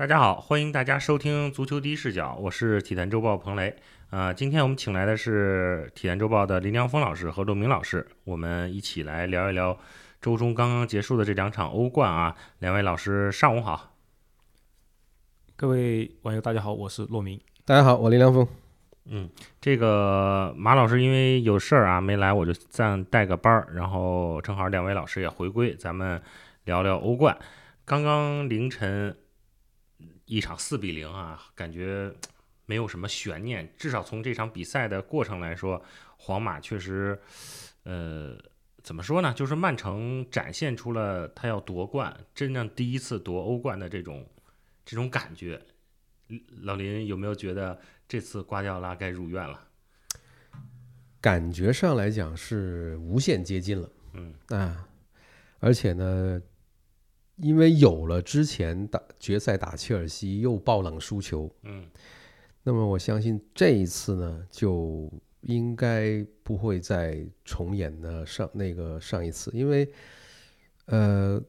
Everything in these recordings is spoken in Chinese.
大家好，欢迎大家收听足球第一视角，我是体坛周报彭雷。呃，今天我们请来的是体坛周报的林良锋老师和陆明老师，我们一起来聊一聊周中刚刚结束的这两场欧冠啊。两位老师上午好，各位网友大家好，我是骆明。大家好，我林良锋。嗯，这个马老师因为有事儿啊没来，我就暂带个班儿，然后正好两位老师也回归，咱们聊聊欧冠。刚刚凌晨一场四比零啊，感觉。没有什么悬念，至少从这场比赛的过程来说，皇马确实，呃，怎么说呢？就是曼城展现出了他要夺冠，真正第一次夺欧冠的这种这种感觉。老林有没有觉得这次瓜迪奥拉该入院了？感觉上来讲是无限接近了，嗯啊，而且呢，因为有了之前打决赛打切尔西又爆冷输球，嗯。那么我相信这一次呢，就应该不会再重演呢上那个上一次，因为，呃，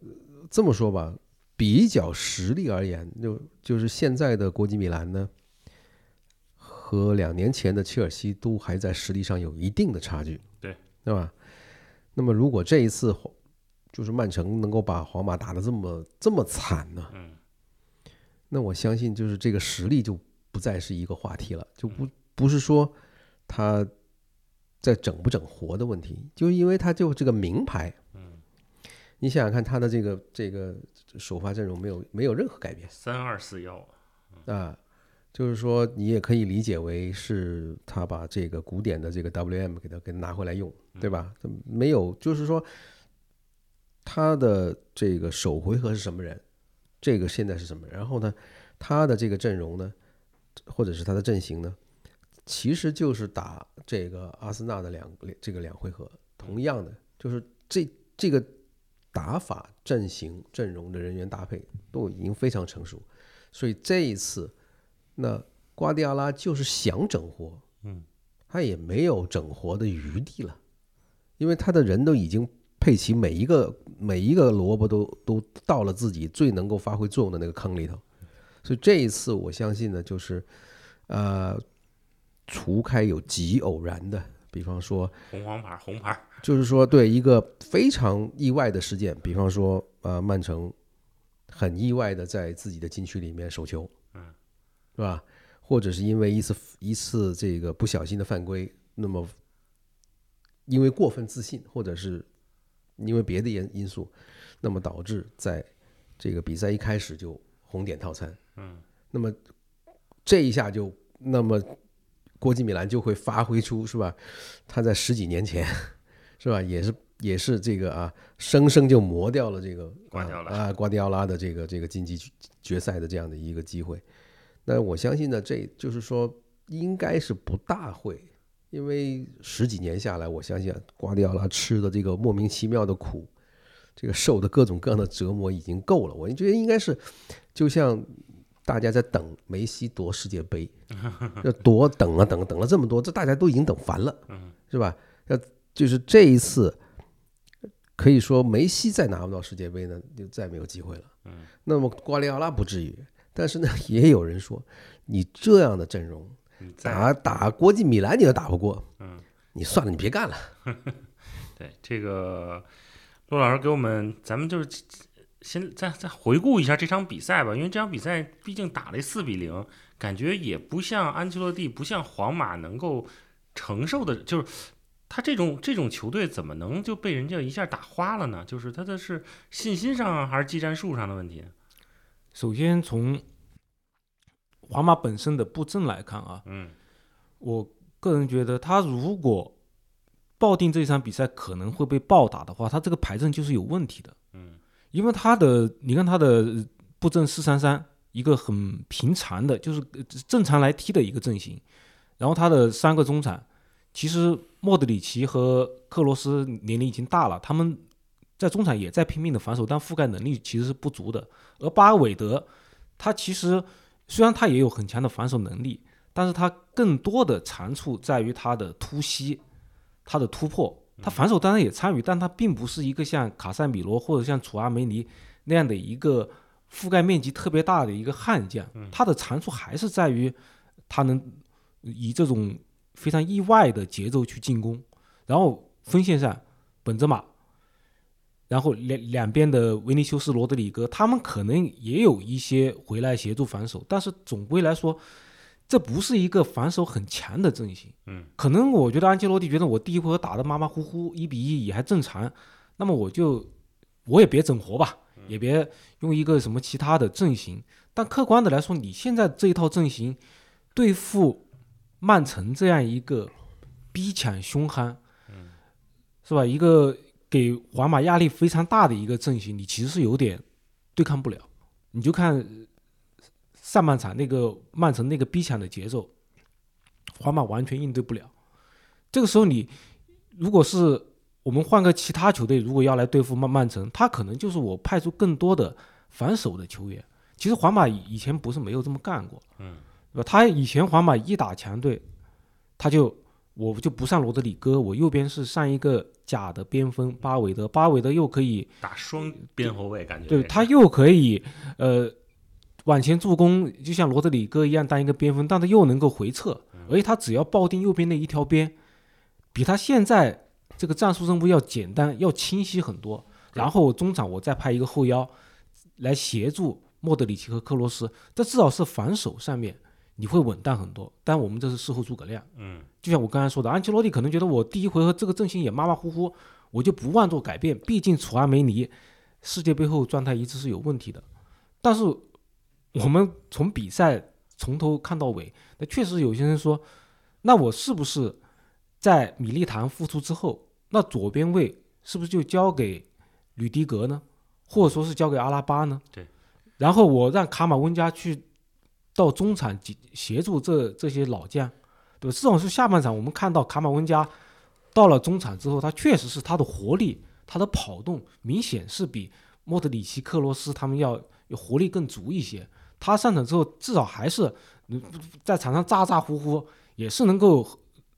这么说吧，比较实力而言，就就是现在的国际米兰呢，和两年前的切尔西都还在实力上有一定的差距，对，对吧？那么如果这一次就是曼城能够把皇马打得这么这么惨呢，嗯，那我相信就是这个实力就。不再是一个话题了，就不不是说他在整不整活的问题，就因为他就这个名牌，嗯，你想想看他的这个这个首发阵容没有没有任何改变，三二四幺啊，就是说你也可以理解为是他把这个古典的这个 WM 给他给拿回来用，对吧？没有，就是说他的这个首回合是什么人，这个现在是什么？然后呢，他的这个阵容呢？或者是他的阵型呢，其实就是打这个阿森纳的两这个两回合，同样的就是这这个打法、阵型、阵容的人员搭配都已经非常成熟，所以这一次，那瓜迪奥拉就是想整活，嗯，他也没有整活的余地了，因为他的人都已经配齐，每一个每一个萝卜都都到了自己最能够发挥作用的那个坑里头。所以这一次，我相信呢，就是，呃，除开有极偶然的，比方说红黄牌，红牌，就是说对一个非常意外的事件，比方说呃，曼城很意外的在自己的禁区里面守球，嗯，是吧？或者是因为一次一次这个不小心的犯规，那么因为过分自信，或者是因为别的因因素，那么导致在这个比赛一开始就红点套餐。嗯，那么这一下就，那么国际米兰就会发挥出是吧？他在十几年前 是吧，也是也是这个啊，生生就磨掉了这个瓜迪奥拉啊，瓜迪奥拉的这个这个晋级决赛的这样的一个机会。那我相信呢，这就是说应该是不大会，因为十几年下来，我相信瓜迪奥拉吃的这个莫名其妙的苦，这个受的各种各样的折磨已经够了。我觉得应该是就像。大家在等梅西夺世界杯，要夺等啊等等了这么多，这大家都已经等烦了，是吧？要就是这一次，可以说梅西再拿不到世界杯呢，就再没有机会了。那么瓜迪奥拉不至于，但是呢，也有人说，你这样的阵容，打打国际米兰你都打不过，嗯，你算了，你别干了。对这个，陆老师给我们，咱们就是。先再再回顾一下这场比赛吧，因为这场比赛毕竟打了四比零，感觉也不像安切洛蒂，不像皇马能够承受的，就是他这种这种球队怎么能就被人家一下打花了呢？就是他的是信心上还是技战术上的问题？首先从皇马本身的布阵来看啊，嗯，我个人觉得他如果抱定这场比赛可能会被暴打的话，他这个排阵就是有问题的。因为他的，你看他的布阵四三三，一个很平常的，就是正常来踢的一个阵型。然后他的三个中场，其实莫德里奇和克罗斯年龄已经大了，他们在中场也在拼命的防守，但覆盖能力其实是不足的。而巴尔韦德，他其实虽然他也有很强的防守能力，但是他更多的长处在于他的突袭，他的突破。他防守当然也参与，但他并不是一个像卡塞米罗或者像楚阿梅尼那样的一个覆盖面积特别大的一个悍将，他的长处还是在于他能以这种非常意外的节奏去进攻，然后锋线上本泽马，然后两两边的维尼修斯、罗德里戈，他们可能也有一些回来协助防守，但是总归来说。这不是一个防守很强的阵型，嗯，可能我觉得安切洛蒂觉得我第一回合打的马马虎虎，一比一也还正常，那么我就我也别整活吧，也别用一个什么其他的阵型。但客观的来说，你现在这一套阵型对付曼城这样一个逼抢凶悍，嗯，是吧？一个给皇马压力非常大的一个阵型，你其实是有点对抗不了。你就看。上半场那个曼城那个逼抢的节奏，皇马完全应对不了。这个时候你如果是我们换个其他球队，如果要来对付曼曼城，他可能就是我派出更多的防守的球员。其实皇马以前不是没有这么干过，嗯，对吧？他以前皇马一打强队，他就我就不上罗德里戈，我右边是上一个假的边锋巴韦德，巴韦德又可以打双边后卫，感觉对他又可以呃。往前助攻，就像罗德里戈一样当一个边锋，但他又能够回撤，而且他只要抱定右边那一条边，比他现在这个战术任务要简单、要清晰很多。然后中场我再派一个后腰来协助莫德里奇和克罗斯，这至少是防守上面你会稳当很多。但我们这是事后诸葛亮，嗯，就像我刚才说的，安切洛蒂可能觉得我第一回合这个阵型也马马虎虎，我就不妄做改变。毕竟楚阿梅尼世界杯后状态一直是有问题的，但是。我们从比赛从头看到尾，那确实有些人说，那我是不是在米利唐复出之后，那左边位是不是就交给吕迪格呢？或者说是交给阿拉巴呢？对。然后我让卡马温加去到中场协协助这这些老将，对吧？这种是下半场我们看到卡马温加到了中场之后，他确实是他的活力、他的跑动明显是比莫德里奇、克罗斯他们要有活力更足一些。他上场之后，至少还是在场上咋咋呼呼，也是能够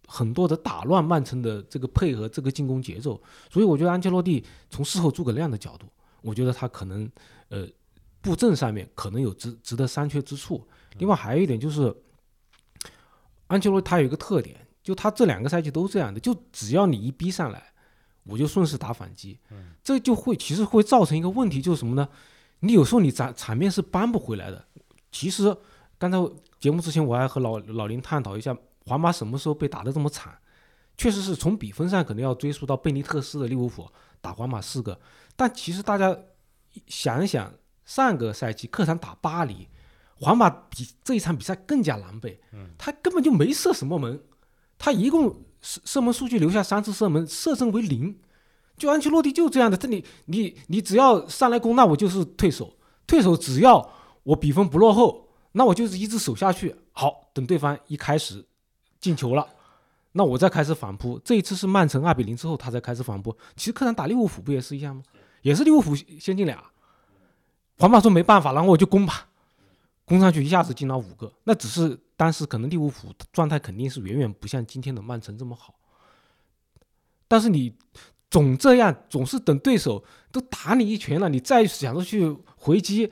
很多的打乱曼城的这个配合、这个进攻节奏。所以我觉得安切洛蒂从事后诸葛亮的角度，我觉得他可能呃布阵上面可能有值值得商榷之处。另外还有一点就是，安切洛他有一个特点，就他这两个赛季都这样的，就只要你一逼上来，我就顺势打反击。这就会其实会造成一个问题，就是什么呢？你有时候你场场面是扳不回来的。其实刚才节目之前我还和老老林探讨一下，皇马什么时候被打得这么惨？确实是从比分上可能要追溯到贝尼特斯的利物浦打皇马四个，但其实大家想一想，上个赛季客场打巴黎，皇马比这一场比赛更加狼狈，他根本就没射什么门，他一共射射门数据留下三次射门，射正为零。就安切洛蒂就这样的，这里你你只要上来攻，那我就是退守，退守只要我比分不落后，那我就是一直守下去。好，等对方一开始进球了，那我再开始反扑。这一次是曼城二比零之后，他才开始反扑。其实客场打利物浦不也是一样吗？也是利物浦先进俩，皇马说没办法，然后我就攻吧，攻上去一下子进了五个。那只是当时可能利物浦状态肯定是远远不像今天的曼城这么好，但是你。总这样，总是等对手都打你一拳了，你再想着去回击，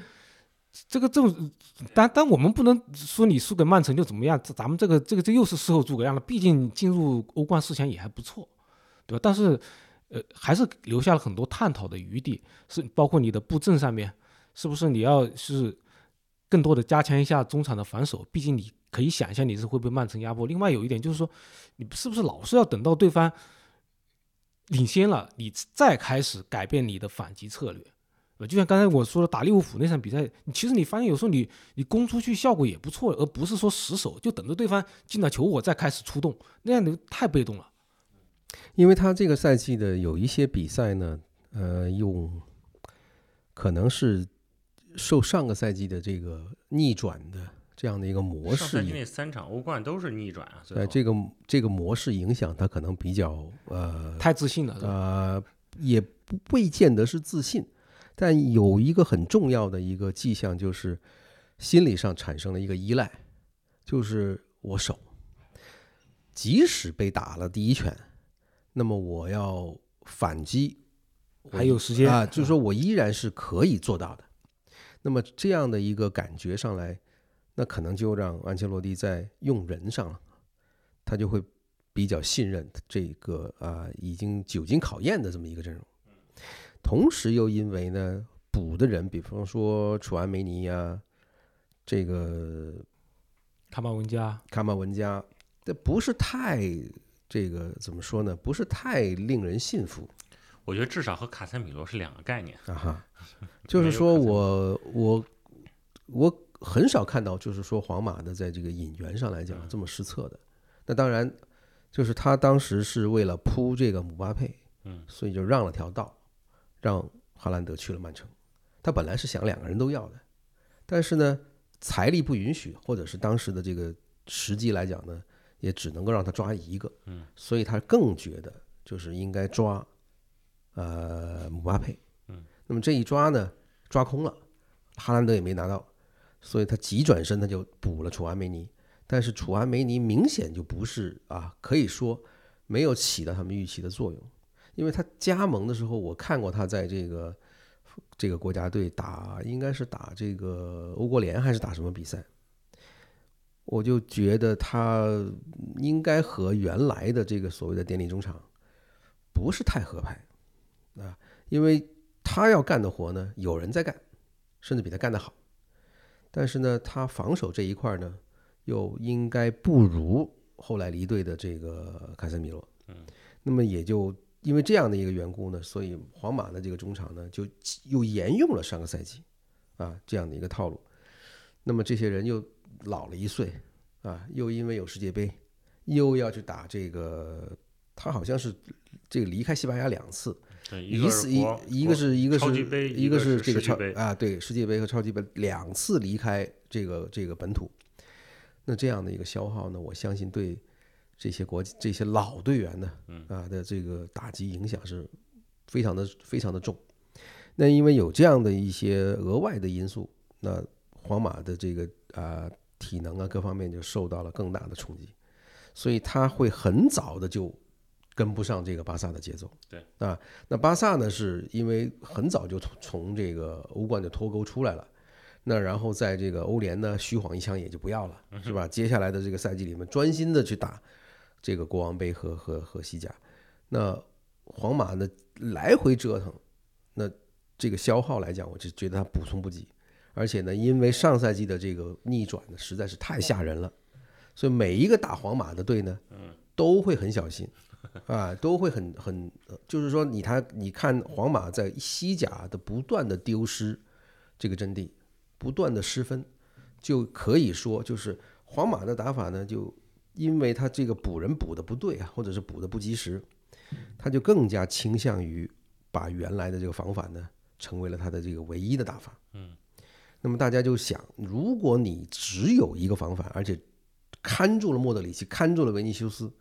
这个这种，但但我们不能说你输给曼城就怎么样，咱们这个这个这又是事后诸葛亮了。毕竟进入欧冠四强也还不错，对吧？但是，呃，还是留下了很多探讨的余地，是包括你的布阵上面，是不是你要是更多的加强一下中场的防守？毕竟你可以想象你是会被曼城压迫。另外有一点就是说，你是不是老是要等到对方？领先了，你再开始改变你的反击策略，就像刚才我说的打利物浦那场比赛，其实你发现有时候你你攻出去效果也不错，而不是说死守，就等着对方进了球我再开始出动，那样的太被动了。因为他这个赛季的有一些比赛呢，呃，用可能是受上个赛季的这个逆转的。这样的一个模式，因为三场欧冠都是逆转啊。呃，这个这个模式影响他可能比较呃太自信了。呃，也不未见得是自信，但有一个很重要的一个迹象就是心理上产生了一个依赖，就是我守，即使被打了第一拳，那么我要反击还有时间啊，就是说我依然是可以做到的。那么这样的一个感觉上来，那可能就让安切洛蒂在用人上了，他就会比较信任这个啊已经久经考验的这么一个阵容。同时又因为呢补的人，比方说楚安梅尼呀，这个卡马文加，卡马文加，这不是太这个怎么说呢？不是太令人信服。我觉得至少和卡塞米罗是两个概念啊哈，就是说我我我很少看到，就是说皇马的在这个引援上来讲这么失策的。那当然，就是他当时是为了扑这个姆巴佩，嗯，所以就让了条道，让哈兰德去了曼城。他本来是想两个人都要的，但是呢，财力不允许，或者是当时的这个时机来讲呢，也只能够让他抓一个，嗯，所以他更觉得就是应该抓。呃，姆巴佩，嗯，那么这一抓呢，抓空了，哈兰德也没拿到，所以他急转身，他就补了楚安梅尼，但是楚安梅尼明显就不是啊，可以说没有起到他们预期的作用，因为他加盟的时候，我看过他在这个这个国家队打，应该是打这个欧国联还是打什么比赛，我就觉得他应该和原来的这个所谓的典礼中场不是太合拍。啊，因为他要干的活呢，有人在干，甚至比他干得好，但是呢，他防守这一块呢，又应该不如后来离队的这个卡塞米罗。嗯，那么也就因为这样的一个缘故呢，所以皇马的这个中场呢，就又沿用了上个赛季啊这样的一个套路。那么这些人又老了一岁啊，又因为有世界杯，又要去打这个，他好像是这个离开西班牙两次。一次一一个是一个是一个是这个超杯啊，对世界杯和超级杯两次离开这个这个本土，那这样的一个消耗呢，我相信对这些国这些老队员呢，啊的这个打击影响是非常的非常的重。那因为有这样的一些额外的因素，那皇马的这个啊体能啊各方面就受到了更大的冲击，所以他会很早的就。跟不上这个巴萨的节奏，对。啊，那巴萨呢，是因为很早就从从这个欧冠的脱钩出来了，那然后在这个欧联呢，虚晃一枪也就不要了，是吧？接下来的这个赛季里面，专心的去打这个国王杯和和和西甲，那皇马呢来回折腾，那这个消耗来讲，我就觉得他补充不及，而且呢，因为上赛季的这个逆转呢，实在是太吓人了，所以每一个打皇马的队呢，都会很小心。啊，都会很很，就是说你他你看皇马在西甲的不断的丢失这个阵地，不断的失分，就可以说就是皇马的打法呢，就因为他这个补人补的不对啊，或者是补的不及时，他就更加倾向于把原来的这个防反呢，成为了他的这个唯一的打法。嗯，那么大家就想，如果你只有一个防反，而且看住了莫德里奇，看住了维尼修斯。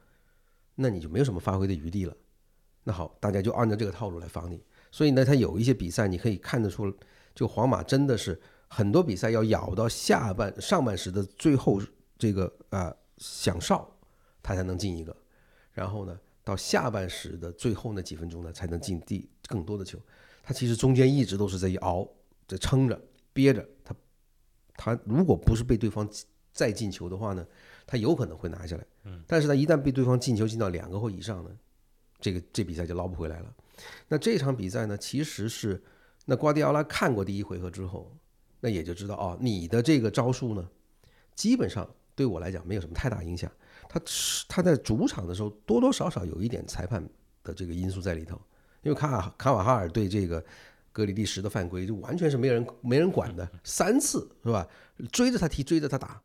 那你就没有什么发挥的余地了。那好，大家就按照这个套路来防你。所以呢，他有一些比赛你可以看得出，就皇马真的是很多比赛要咬到下半上半时的最后这个啊响哨，他才能进一个。然后呢，到下半时的最后那几分钟呢，才能进第更多的球。他其实中间一直都是在熬，在撑着憋着。他他如果不是被对方再进球的话呢？他有可能会拿下来，嗯，但是呢一旦被对方进球进到两个或以上呢，这个这比赛就捞不回来了。那这场比赛呢，其实是那瓜迪奥拉看过第一回合之后，那也就知道哦，你的这个招数呢，基本上对我来讲没有什么太大影响。他他在主场的时候多多少少有一点裁判的这个因素在里头，因为卡卡瓦哈尔对这个格里利什的犯规就完全是没人没人管的，三次是吧？追着他踢，追着他打。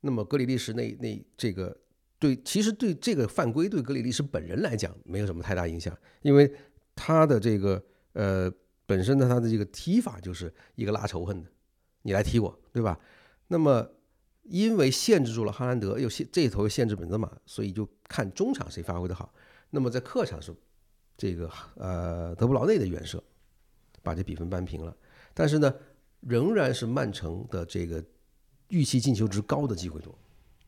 那么格里利什那那这个对，其实对这个犯规对格里利什本人来讲没有什么太大影响，因为他的这个呃本身的他的这个踢法就是一个拉仇恨的，你来踢我，对吧？那么因为限制住了哈兰德，又限这头限制本泽马，所以就看中场谁发挥的好。那么在客场是这个呃德布劳内的远射把这比分扳平了，但是呢仍然是曼城的这个。预期进球值高的机会多，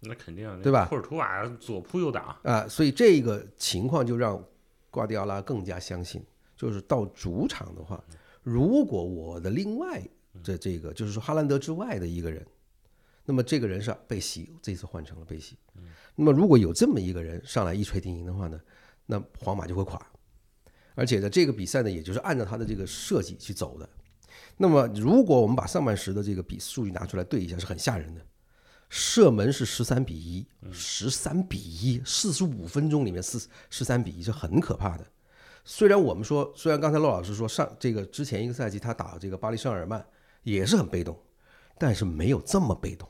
那肯定对吧？库尔图瓦左扑右打啊，所以这个情况就让瓜迪奥拉更加相信，就是到主场的话，如果我的另外这这个就是说哈兰德之外的一个人。那么这个人是贝西，这次换成了贝西。那么如果有这么一个人上来一锤定音的话呢，那皇马就会垮。而且呢，这个比赛呢，也就是按照他的这个设计去走的。那么如果我们把上半时的这个比数据拿出来对一下，是很吓人的。射门是十三比一，十三比一，四十五分钟里面四十三比一是很可怕的。虽然我们说，虽然刚才骆老师说上这个之前一个赛季他打这个巴黎圣日耳曼也是很被动，但是没有这么被动。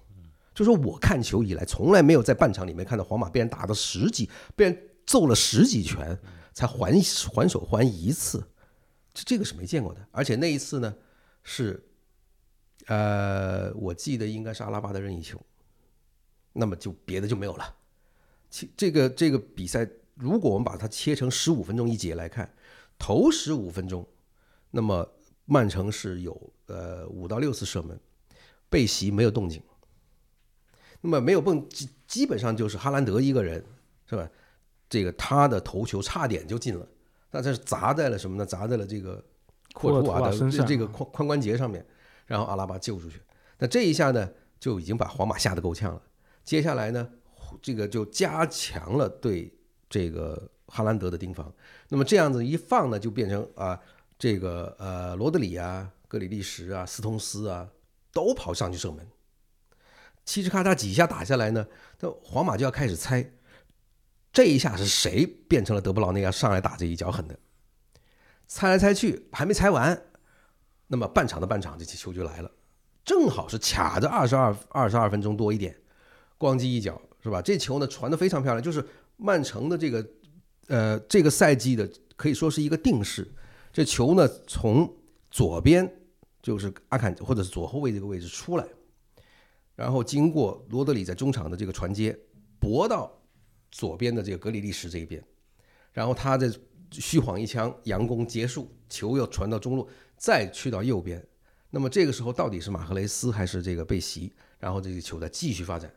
就说我看球以来，从来没有在半场里面看到皇马被人打到十几，被人揍了十几拳才还还手还一次，这这个是没见过的。而且那一次呢，是，呃，我记得应该是阿拉巴的任意球。那么就别的就没有了。其这个这个比赛，如果我们把它切成十五分钟一节来看，头十五分钟，那么曼城是有呃五到六次射门，贝席没有动静。那么没有蹦，基基本上就是哈兰德一个人，是吧？这个他的头球差点就进了，那这是砸在了什么呢？砸在了这个库尔图瓦的这个髋髋关节上面，然后阿拉巴救出去。那这一下呢，就已经把皇马吓得够呛了。接下来呢，这个就加强了对这个哈兰德的盯防。那么这样子一放呢，就变成啊，这个呃罗德里啊、格里利什啊、斯通斯啊都跑上去射门。嘁哧咔嚓几下打下来呢，这皇马就要开始猜，这一下是谁变成了德布劳内要上来打这一脚狠的？猜来猜去还没猜完，那么半场的半场这球就来了，正好是卡着二十二二十二分钟多一点。咣叽一脚是吧？这球呢传的非常漂亮，就是曼城的这个呃这个赛季的可以说是一个定式。这球呢从左边就是阿坎或者是左后卫这个位置出来，然后经过罗德里在中场的这个传接，搏到左边的这个格里利什这一边，然后他的虚晃一枪佯攻结束，球又传到中路，再去到右边。那么这个时候到底是马赫雷斯还是这个贝席？然后这个球再继续发展。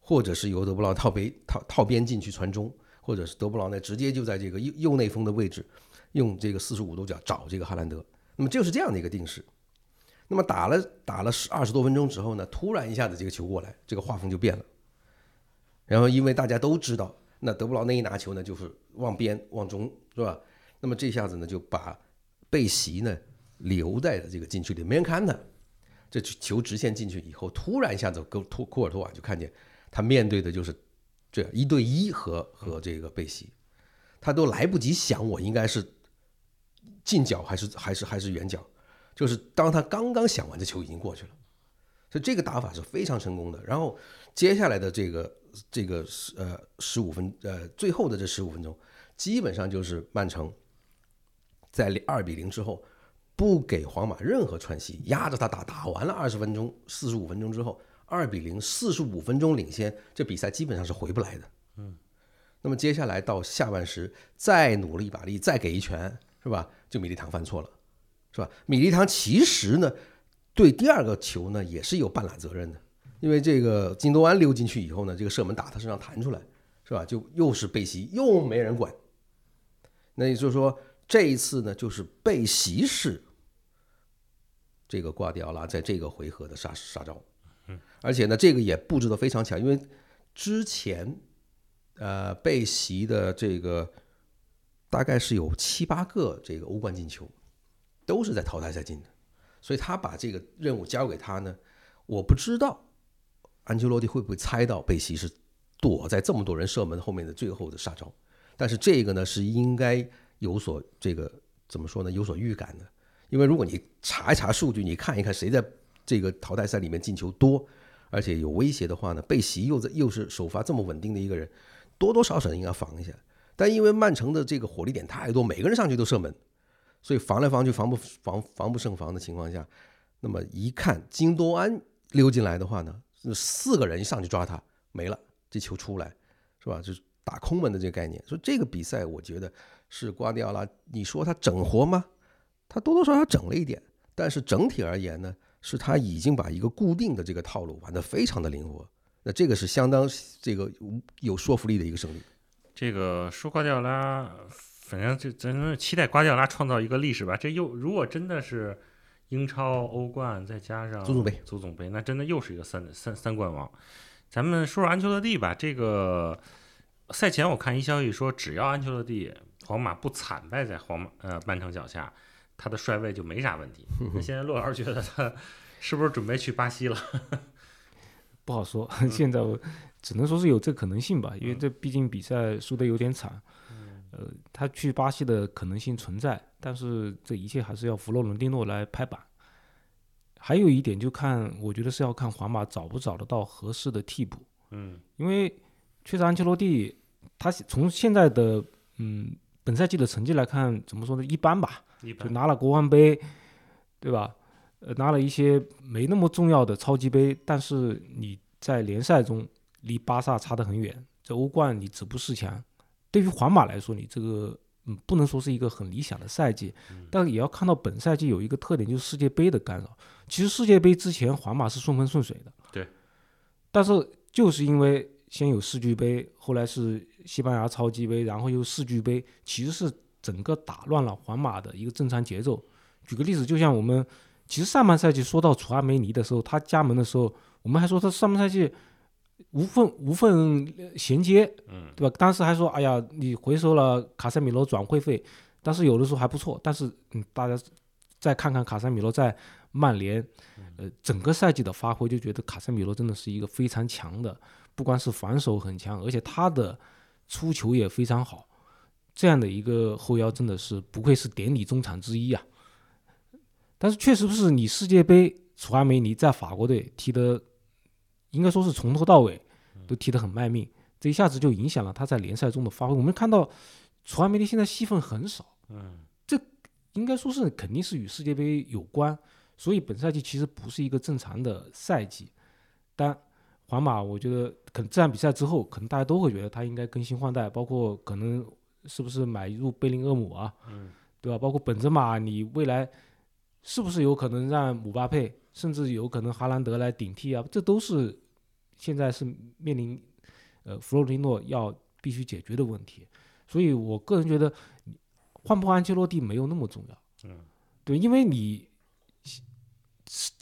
或者是由德布劳套边套套边进去传中，或者是德布劳内直接就在这个右右内锋的位置，用这个四十五度角找这个哈兰德。那么就是这样的一个定式。那么打了打了十二十多分钟之后呢，突然一下子这个球过来，这个画风就变了。然后因为大家都知道，那德布劳内一拿球呢就是往边往中是吧？那么这下子呢就把贝席呢留在了这个禁区里，没人看他。这球直线进去以后，突然一下子库库库尔图瓦就看见。他面对的就是这一对一和和这个贝西，他都来不及想我应该是近角还是还是还是远角，就是当他刚刚想完，这球已经过去了，所以这个打法是非常成功的。然后接下来的这个这个十呃十五分呃最后的这十五分钟，基本上就是曼城在二比零之后不给皇马任何喘息，压着他打，打完了二十分钟四十五分钟之后。二比零，四十五分钟领先，这比赛基本上是回不来的。嗯，那么接下来到下半时，再努力一把力，再给一拳，是吧？就米利唐犯错了，是吧？米利唐其实呢，对第二个球呢也是有半拉责任的，因为这个金多安溜进去以后呢，这个射门打他身上弹出来，是吧？就又是被袭，又没人管。那也就是说，这一次呢，就是被袭式这个瓜迪奥拉在这个回合的杀杀招。而且呢，这个也布置的非常强，因为之前，呃，被袭的这个大概是有七八个这个欧冠进球，都是在淘汰赛进的，所以他把这个任务交给他呢，我不知道安切洛蒂会不会猜到贝西是躲在这么多人射门后面的最后的杀招，但是这个呢是应该有所这个怎么说呢，有所预感的，因为如果你查一查数据，你看一看谁在。这个淘汰赛里面进球多，而且有威胁的话呢，贝席又在又是首发这么稳定的一个人，多多少少应该防一下。但因为曼城的这个火力点太多，每个人上去都射门，所以防来防去防不防防不胜防的情况下，那么一看金多安溜进来的话呢，四个人上去抓他没了，这球出来是吧？就是打空门的这个概念。所以这个比赛我觉得是瓜迪奥拉，你说他整活吗？他多多少少整了一点，但是整体而言呢？是他已经把一个固定的这个套路玩得非常的灵活，那这个是相当这个有说服力的一个胜利。这个说瓜迪奥拉，反正就咱们期待瓜迪奥拉创造一个历史吧。这又如果真的是英超、欧冠，再加上足总杯，足总杯，那真的又是一个三三三冠王。咱们说说安切洛蒂吧。这个赛前我看一消息说，只要安切洛蒂皇马不惨败在皇马呃曼城脚下，他的帅位就没啥问题。那现在洛老师觉得他 是不是准备去巴西了？不好说，现在我只能说是有这可能性吧，因为这毕竟比赛输得有点惨。呃，他去巴西的可能性存在，但是这一切还是要弗洛伦蒂诺来拍板。还有一点就看，我觉得是要看皇马找不找得到合适的替补。嗯，因为确实安切洛蒂他从现在的嗯本赛季的成绩来看，怎么说呢？一般吧，就拿了国王杯，对吧？呃，拿了一些没那么重要的超级杯，但是你在联赛中离巴萨差得很远，在欧冠你止步四强。对于皇马来说，你这个嗯不能说是一个很理想的赛季，但也要看到本赛季有一个特点，就是世界杯的干扰。其实世界杯之前皇马是顺风顺水的，对。但是就是因为先有世俱杯，后来是西班牙超级杯，然后又世俱杯，其实是整个打乱了皇马的一个正常节奏。举个例子，就像我们其实上半赛季说到楚阿梅尼的时候，他加盟的时候，我们还说他上半赛季无缝无缝衔接，嗯，对吧？当时还说，哎呀，你回收了卡塞米罗转会费，但是有的时候还不错。但是，嗯，大家再看看卡塞米罗在曼联，呃，整个赛季的发挥，就觉得卡塞米罗真的是一个非常强的，不光是防守很强，而且他的出球也非常好。这样的一个后腰真的是不愧是典礼中场之一啊！但是确实是你世界杯，楚阿梅尼在法国队踢的，应该说是从头到尾都踢得很卖命，这一下子就影响了他在联赛中的发挥。我们看到楚阿梅尼现在戏份很少，嗯，这应该说是肯定是与世界杯有关。所以本赛季其实不是一个正常的赛季，但皇马我觉得可能这场比赛之后，可能大家都会觉得他应该更新换代，包括可能是不是买入贝林厄姆啊，嗯，对吧？包括本泽马，你未来是不是有可能让姆巴佩，甚至有可能哈兰德来顶替啊？这都是现在是面临呃弗洛伦蒂诺要必须解决的问题。所以我个人觉得换不换安切洛蒂没有那么重要，嗯，对，因为你。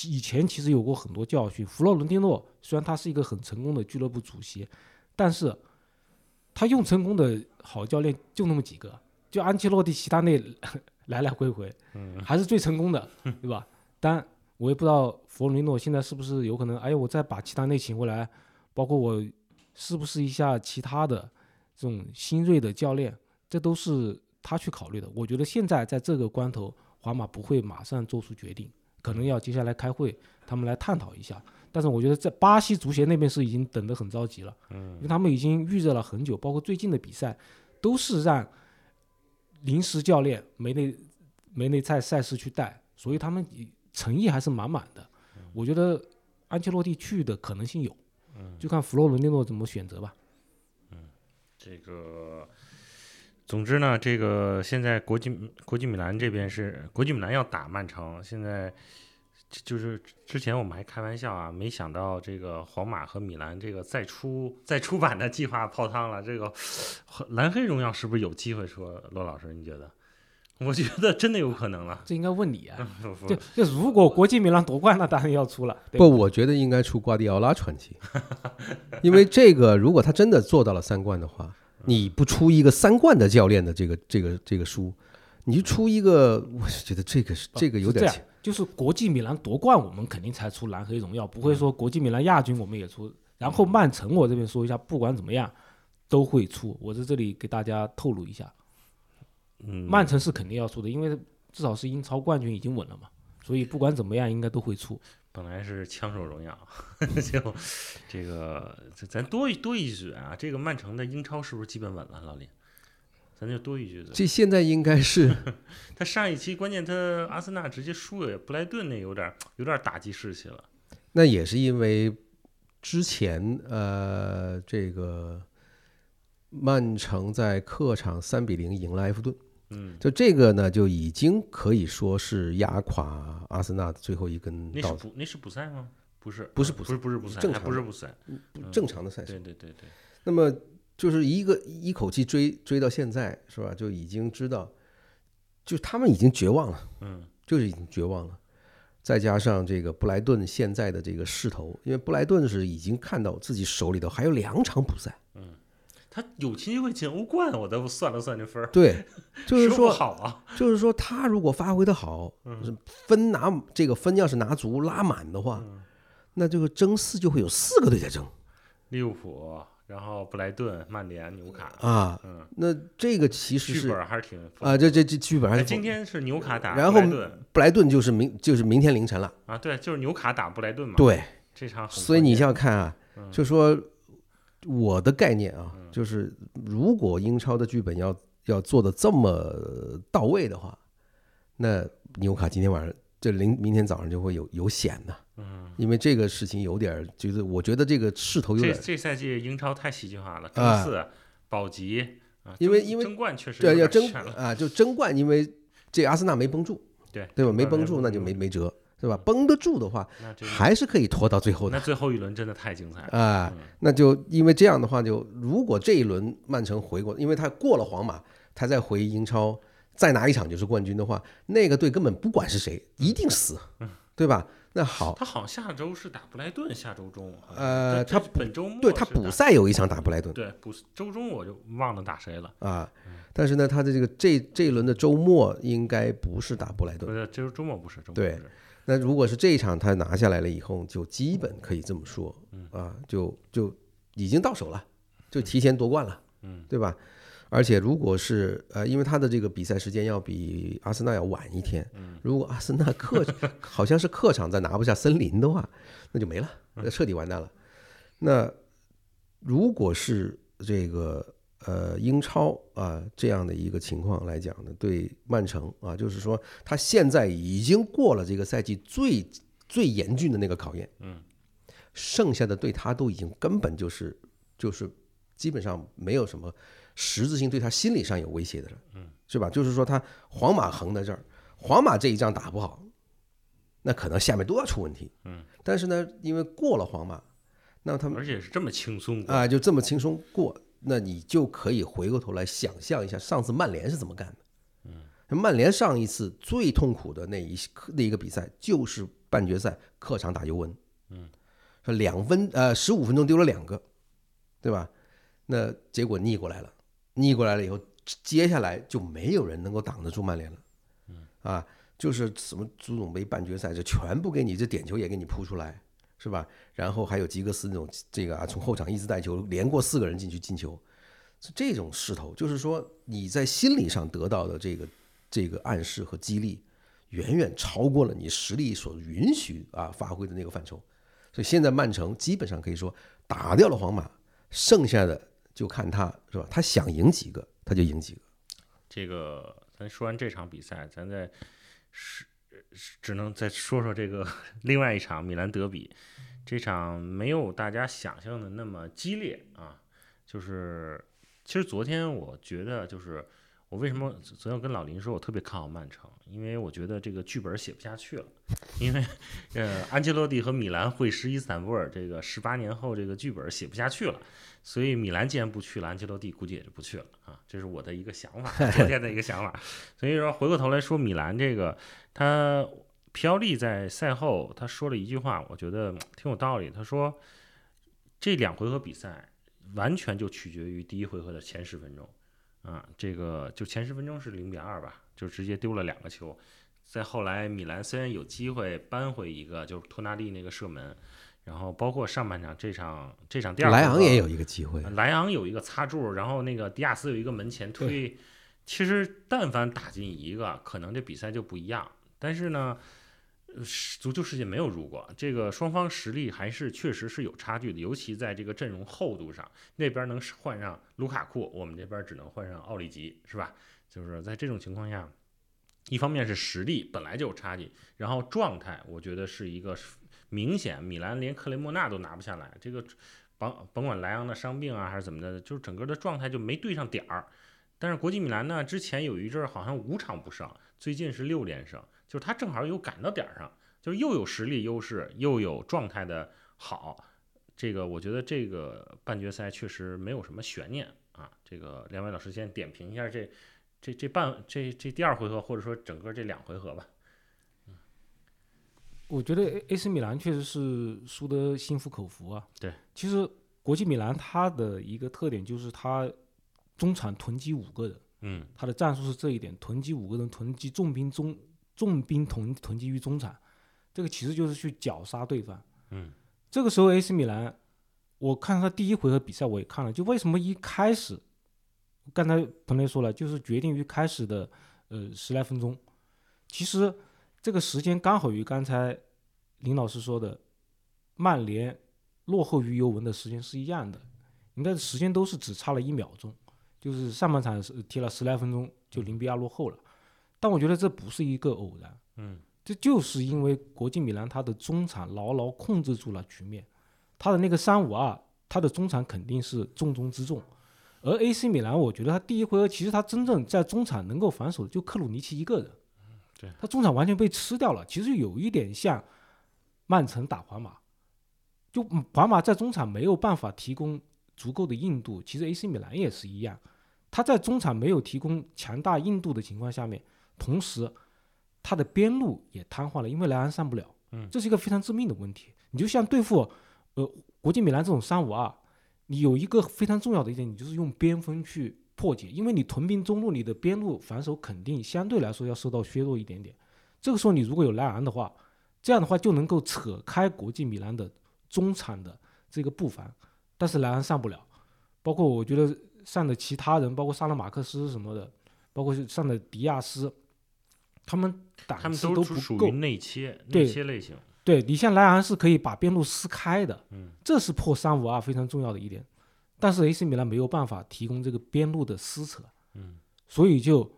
以前其实有过很多教训。弗洛伦蒂诺虽然他是一个很成功的俱乐部主席，但是他用成功的好教练就那么几个，就安切洛蒂、齐达内来来回回，还是最成功的，对吧？但我也不知道弗洛伦蒂诺现在是不是有可能，哎，我再把齐达内请回来，包括我是不是一下其他的这种新锐的教练，这都是他去考虑的。我觉得现在在这个关头，皇马不会马上做出决定。可能要接下来开会，他们来探讨一下。但是我觉得在巴西足协那边是已经等得很着急了，嗯，因为他们已经预热了很久，包括最近的比赛都是让临时教练梅内梅内在赛事去带，所以他们诚意还是满满的。我觉得安切洛蒂去的可能性有，就看弗洛伦蒂诺怎么选择吧。嗯，这个。总之呢，这个现在国际国际米兰这边是国际米兰要打曼城，现在就是之前我们还开玩笑啊，没想到这个皇马和米兰这个再出再出版的计划泡汤了。这个蓝黑荣耀是不是有机会？说罗老师，你觉得？我觉得真的有可能了。这应该问你啊。就就如果国际米兰夺冠，那当然要出了。不，我觉得应该出瓜迪奥拉传奇，因为这个如果他真的做到了三冠的话。你不出一个三冠的教练的这个这个这个书，你就出一个，我觉得这个是这个有点强。就是国际米兰夺冠，我们肯定才出蓝黑荣耀，不会说国际米兰亚军我们也出。然后曼城，我这边说一下，不管怎么样都会出。我在这里给大家透露一下，嗯，曼城是肯定要出的，因为至少是英超冠军已经稳了嘛，所以不管怎么样应该都会出。本来是枪手荣耀，就这个咱多多一嘴啊，这个曼城的英超是不是基本稳了？老林，咱就多一句。这现在应该是 他上一期关键他阿森纳直接输给布莱顿，那有点有点打击士气了。那也是因为之前呃，这个曼城在客场三比零赢了埃弗顿。嗯，就这个呢，就已经可以说是压垮阿森纳的最后一根。那是补那是补赛吗？不是，不是补，不是不是补赛，正常不是补赛，正常的赛事。对对对对。那么就是一个一口气追追到现在，是吧？就已经知道，就他们已经绝望了。嗯，就是已经绝望了。再加上这个布莱顿现在的这个势头，因为布莱顿是已经看到自己手里头还有两场补赛，嗯他有机会进欧冠，我都算了算这分儿，对，就是说好啊，就是说他如果发挥的好，嗯分拿这个分要是拿足拉满的话，那这个争四就会有四个队在争利物浦，然后布莱顿、曼联、纽卡，啊。嗯，那这个其实剧是本还是挺啊，这这这剧本还哎，是今天是纽卡打然后布莱顿布莱顿就是明就是明天凌晨了，啊，对，就是纽卡打布莱顿嘛，，对，这场很所以你关键想想看啊，就说我的概念啊，就是如果英超的剧本要要做的这么到位的话，那纽卡今天晚上这明明天早上就会有有险的，嗯，因为这个事情有点儿，就是我觉得这个势头有点，这这赛季英超太戏剧化了，争啊四、保级啊，因为因为争冠确实对，要争啊，就争冠，因为这阿森纳没绷住，对对吧？没绷住，那就没没辙，对吧？绷得住的话，还是可以拖到最后的那最后一轮真的太精彩了，啊。嗯那就因为这样的话就，如果这一轮曼城回过，因为他过了皇马，他再回英超再拿一场就是冠军的话，那个队根本不管是谁，一定死，嗯对吧？那好，他好像下周是打布莱顿，下周中，呃他本周末对他补赛有一场打布莱顿。对补周中我就忘了打谁了，啊，但是呢，他的这个这这一轮的周末应该不是打布莱顿。不是，这周周末不是，周末对那如果是这一场他拿下来了以后，就基本可以这么说，啊，就就已经到手了，就提前夺冠了，嗯，对吧？而且如果是呃，因为他的这个比赛时间要比阿森纳要晚一天，如果阿森纳客 好像是客场再拿不下森林的话，那就没了，那彻底完蛋了。那如果是这个呃英超啊这样的一个情况来讲呢，对曼城啊，就是说他现在已经过了这个赛季最最严峻的那个考验，嗯，剩下的对他都已经根本就是就是基本上没有什么实质性对他心理上有威胁的人，嗯，是吧？就是说他皇马横在这儿，皇马这一仗打不好，那可能下面都要出问题，嗯，但是呢，因为过了皇马，那他们而且是这么轻松啊，就这么轻松过，那你就可以回过头来想象一下上次曼联是怎么干的。嗯，曼联上一次最痛苦的那一那一个比赛就是半决赛客场打尤文，嗯，说两分呃十五分钟丢了两个，对吧？那结果逆过来了，逆过来了以后，接下来就没有人能够挡得住曼联了。嗯，啊，就是什么足总杯半决赛，就全部给你这点球也给你扑出来，是吧？然后还有吉格斯那种这个啊，从后场一直带球，连过四个人进去进球，是这种势头，就是说你在心理上得到的这个这个暗示和激励，远远超过了你实力所允许啊发挥的那个范畴。所以现在曼城基本上可以说打掉了皇马，剩下的就看他是吧？他想赢几个他就赢几个。这个咱说完这场比赛，咱再是是只能再说说这个 另外一场米兰德比，这场没有大家想象的那么激烈啊。就是其实昨天我觉得，就是我为什么昨天我跟老林说我特别看好曼城，因为我觉得这个剧本写不下去了，因为呃安切洛蒂和米兰会师伊斯坦布尔这个十八年后这个剧本写不下去了。所以米兰既然不去了，安切洛蒂估计也就不去了啊，这是我的一个想法，昨天的一个想法。所以说回过头来说米兰这个，他皮奥利在赛后他说了一句话，我觉得嗯挺有道理。他说这两回合比赛完全就取决于第一回合的前十分钟啊，这个就前十分钟是零比二吧，就直接丢了两个球。再后来米兰虽然有机会扳回一个，就是托纳利那个射门。然后包括上半场这场这场第二，莱昂也有一个机会，莱昂有一个擦柱，然后那个迪亚斯有一个门前推。其实但凡打进一个，可能这比赛就不一样。但是呢，足球世界没有如果，这个双方实力还是确实是有差距的，尤其在这个阵容厚度上，那边能换上卢卡库，我们这边只能换上奥里吉，是吧？就是在这种情况下，一方面是实力本来就有差距，然后状态，我觉得是一个。明显，米兰连克雷莫纳都拿不下来，这个甭甭管莱昂的伤病啊还是怎么的，就是整个的状态就没对上点儿。但是国际米兰呢，之前有一阵儿好像五场不胜，最近是六连胜，就是他正好又赶到点儿上，就是又有实力优势，又有状态的好。这个我觉得这个半决赛确实没有什么悬念啊。这个两位老师先点评一下这这这半这这第二回合，或者说整个这两回合吧。我觉得 A AC 米兰确实是输得心服口服啊。对，其实国际米兰它的一个特点就是它中场囤积五个人，嗯它的战术是这一点，囤积五个人，囤积重兵中重兵囤囤积于中场，这个其实就是去绞杀对方。嗯这个时候 AC 米兰，我看他第一回合比赛我也看了，就为什么一开始，刚才彭雷说了，就是决定于开始的呃十来分钟，其实这个时间刚好与刚才林老师说的曼联落后于尤文的时间是一样的，应该时间都是只差了一秒钟，就是上半场是踢了十来分钟就零比二落后了，但我觉得这不是一个偶然。嗯这就是因为国际米兰他的中场牢牢控制住了局面，他的那个三五二，他的中场肯定是重中之重。而 AC 米兰，我觉得他第一回合其实他真正在中场能够防守的就克鲁尼奇一个人，对他中场完全被吃掉了。其实有一点像曼城打皇马，就嗯皇马在中场没有办法提供足够的硬度，其实 AC 米兰也是一样，他在中场没有提供强大硬度的情况下面，同时他的边路也瘫痪了，因为莱昂上不了，嗯这是一个非常致命的问题。你就像对付呃国际米兰这种三五二，你有一个非常重要的一点，你就是用边锋去破解，因为你屯兵中路，你的边路防守肯定相对来说要受到削弱一点点。这个时候你如果有莱昂的话，这样的话就能够扯开国际米兰的中场的这个布防，但是莱昂上不了，包括我觉得上的其他人，包括上了马克思什么的，包括上的迪亚斯，他们胆他们子都不够。内切对内切类型。对你像莱昂是可以把边路撕开的，嗯，这是破三五二非常重要的一点。但是 AC 米兰没有办法提供这个边路的撕扯，嗯，所以就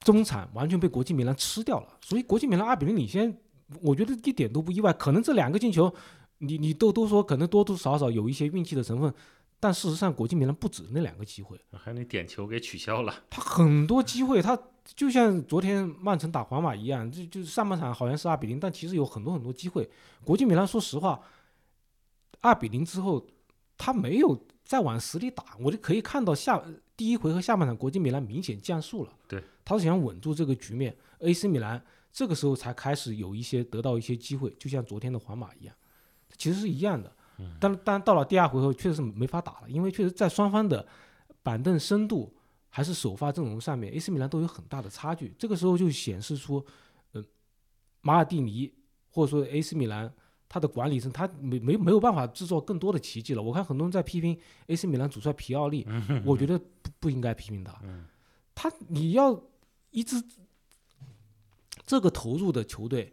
中场完全被国际米兰吃掉了。所以国际米兰二比零领先，我觉得一点都不意外。可能这两个进球，你你都都说可能多多少少有一些运气的成分，但事实上国际米兰不止那两个机会，还有那点球给取消了。他很多机会，他就像昨天曼城打皇马一样，就就是上半场好像是二比零，但其实有很多很多机会。国际米兰说实话，二比零之后，他没有再往死里打，我就可以看到下第一回合下半场国际米兰明显降速了。对，他是想稳住这个局面，AC 米兰这个时候才开始有一些得到一些机会，就像昨天的皇马一样，其实是一样的。但但到了第二回合，确实是没法打了，因为确实在双方的板凳深度还是首发阵容上面，AC 米兰都有很大的差距。这个时候就显示出，呃，马尔蒂尼或者说 AC 米兰他的管理层，他没没没有办法制造更多的奇迹了。我看很多人在批评 AC 米兰主帅皮奥利，我觉得不不应该批评他。他你要一支这个投入的球队，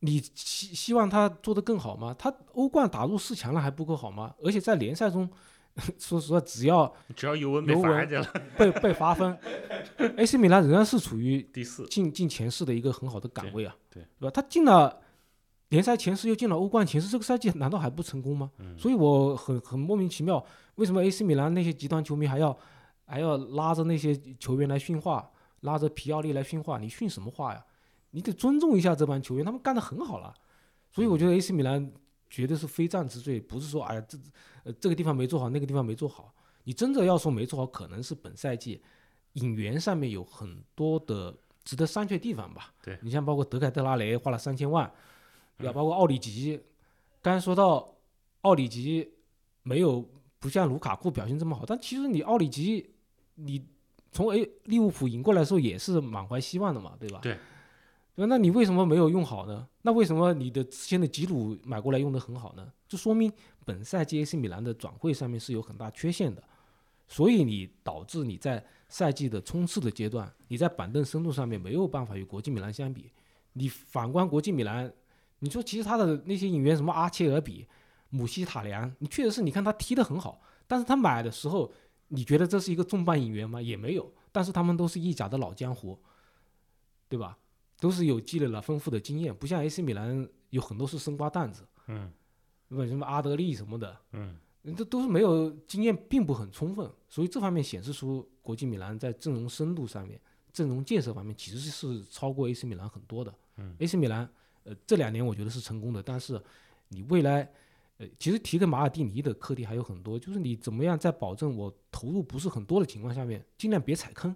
你希希望他做得更好吗？他欧冠打入四强了还不够好吗？而且在联赛中，说实话，只要只要尤文被罚下去了，被被罚分，AC 米兰仍然是处于第四。进进前四的一个很好的岗位啊，对对吧？他进了联赛前四，又进了欧冠前四，这个赛季难道还不成功吗？所以我很很莫名其妙，为什么 AC 米兰那些极端球迷还要还要拉着那些球员来训话，拉着皮奥利来训话？你训什么话呀？你得尊重一下这帮球员，他们干得很好了。所以我觉得 AC 米兰绝对是非战之罪，不是说哎呀这呃这个地方没做好，那个地方没做好。你真的要说没做好，可能是本赛季引援上面有很多的值得商榷地方吧。对你像包括德凯特拉雷花了三千万，对吧？包括奥里吉，刚才说到奥里吉没有不像卢卡库表现这么好，但其实你奥里吉你从 A 利物浦赢过来的时候也是满怀希望的嘛，对吧？对。对那你为什么没有用好呢？那为什么你的之前的吉鲁买过来用的很好呢？就说明本赛季 AC 米兰的转会上面是有很大缺陷的，所以你导致你在赛季的冲刺的阶段，你在板凳深度上面没有办法与国际米兰相比。你反观国际米兰，你说其实他的那些引援什么阿切尔比、姆希塔良，你确实是你看他踢得很好，但是他买的时候，你觉得这是一个重磅引援吗？也没有，但是他们都是意甲的老江湖，对吧？都是有积累了丰富的经验，不像 AC 米兰有很多是生瓜蛋子，嗯对吧？什么阿德利什么的，嗯，这都是没有经验，并不很充分，所以这方面显示出国际米兰在阵容深度上面、阵容建设方面其实是超过 AC 米兰很多的。嗯，AC 米兰呃这两年我觉得是成功的，但是你未来呃其实提个马尔蒂尼的课题还有很多，就是你怎么样在保证我投入不是很多的情况下面，尽量别踩坑，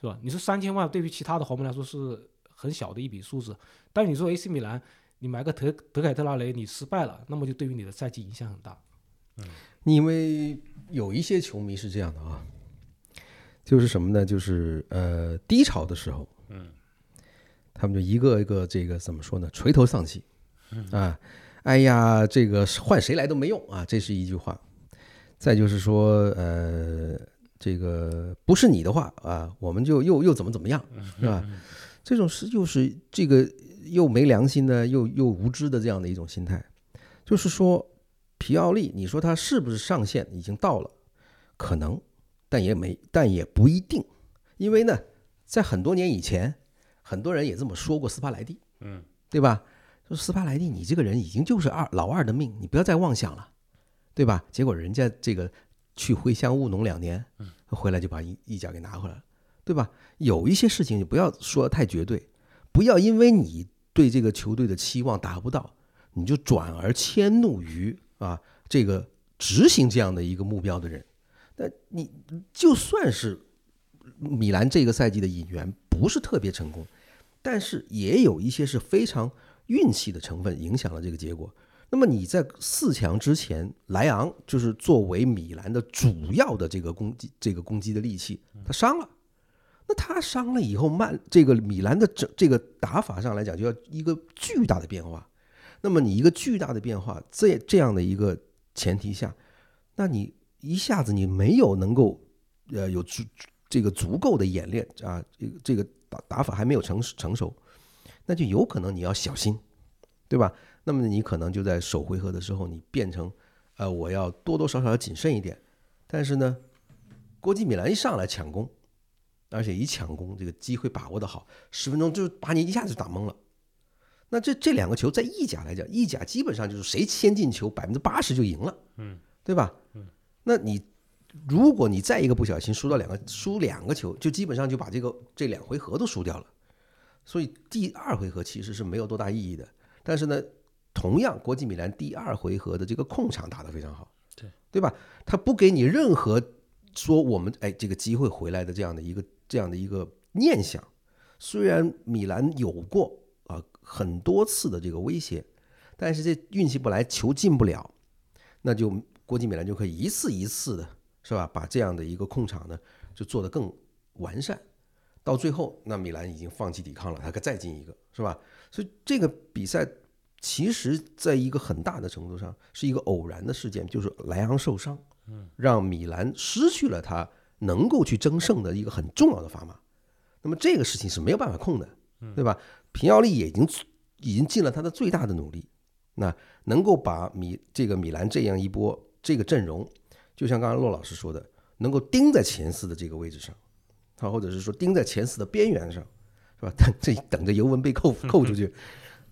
是吧？你说三千万对于其他的豪门来说是很小的一笔数字。但你说 AC 米兰，你买个德德凯特拉雷，你失败了，那么就对于你的赛季影响很大。嗯因为有一些球迷是这样的啊，就是什么呢？就是呃低潮的时候，嗯，他们就一个一个这个怎么说呢？垂头丧气啊，哎呀，这个换谁来都没用啊，这是一句话。再就是说，呃，这个不是你的话啊，我们就又又怎么怎么样，是吧？这种是又是这个又没良心的，又又无知的这样的一种心态，就是说。皮奥利，你说他是不是上限已经到了？可能，但也没，但也不一定，因为呢，在很多年以前，很多人也这么说过斯帕莱蒂，嗯，对吧？说斯帕莱蒂，你这个人已经就是二老二的命，你不要再妄想了，对吧？结果人家这个去回乡务农两年，回来就把一一脚给拿回来了，对吧？有一些事情你不要说太绝对，不要因为你对这个球队的期望达不到，你就转而迁怒于。啊，这个执行这样的一个目标的人，那你就算是米兰这个赛季的引援不是特别成功，但是也有一些是非常运气的成分影响了这个结果。那么你在四强之前，莱昂就是作为米兰的主要的这个攻击这个攻击的利器，他伤了，那他伤了以后，曼这个米兰的整这个打法上来讲，就要一个巨大的变化。那么你一个巨大的变化，在这样的一个前提下，那你一下子你没有能够，呃，有足这个足够的演练啊，这个这个打打法还没有成成熟，那就有可能你要小心，对吧？那么你可能就在首回合的时候，你变成，呃，我要多多少少要谨慎一点。但是呢，国际米兰一上来抢攻，而且一抢攻这个机会把握的好，十分钟就把你一下子打懵了。那这这两个球在意甲来讲，意甲基本上就是谁先进球，百分之八十就赢了，嗯，对吧？嗯，那你如果你再一个不小心输到两个输两个球，就基本上就把这个这两回合都输掉了。所以第二回合其实是没有多大意义的。但是呢，同样国际米兰第二回合的这个控场打得非常好，对对吧？他不给你任何说我们哎这个机会回来的这样的一个这样的一个念想。虽然米兰有过啊。很多次的这个威胁，但是这运气不来，球进不了，那就国际米兰就可以一次一次的，是吧？把这样的一个控场呢，就做得更完善。到最后，那米兰已经放弃抵抗了，他可再进一个，是吧？所以这个比赛其实在一个很大的程度上是一个偶然的事件，就是莱昂受伤，嗯，让米兰失去了他能够去争胜的一个很重要的砝码。那么这个事情是没有办法控的，对吧？平奥利也已经已经尽了他的最大的努力，那能够把米这个米兰这样一波这个阵容，就像刚刚骆老师说的，能够盯在前四的这个位置上，他，或者是说盯在前四的边缘上，是吧？等这等着尤文被扣 扣出去，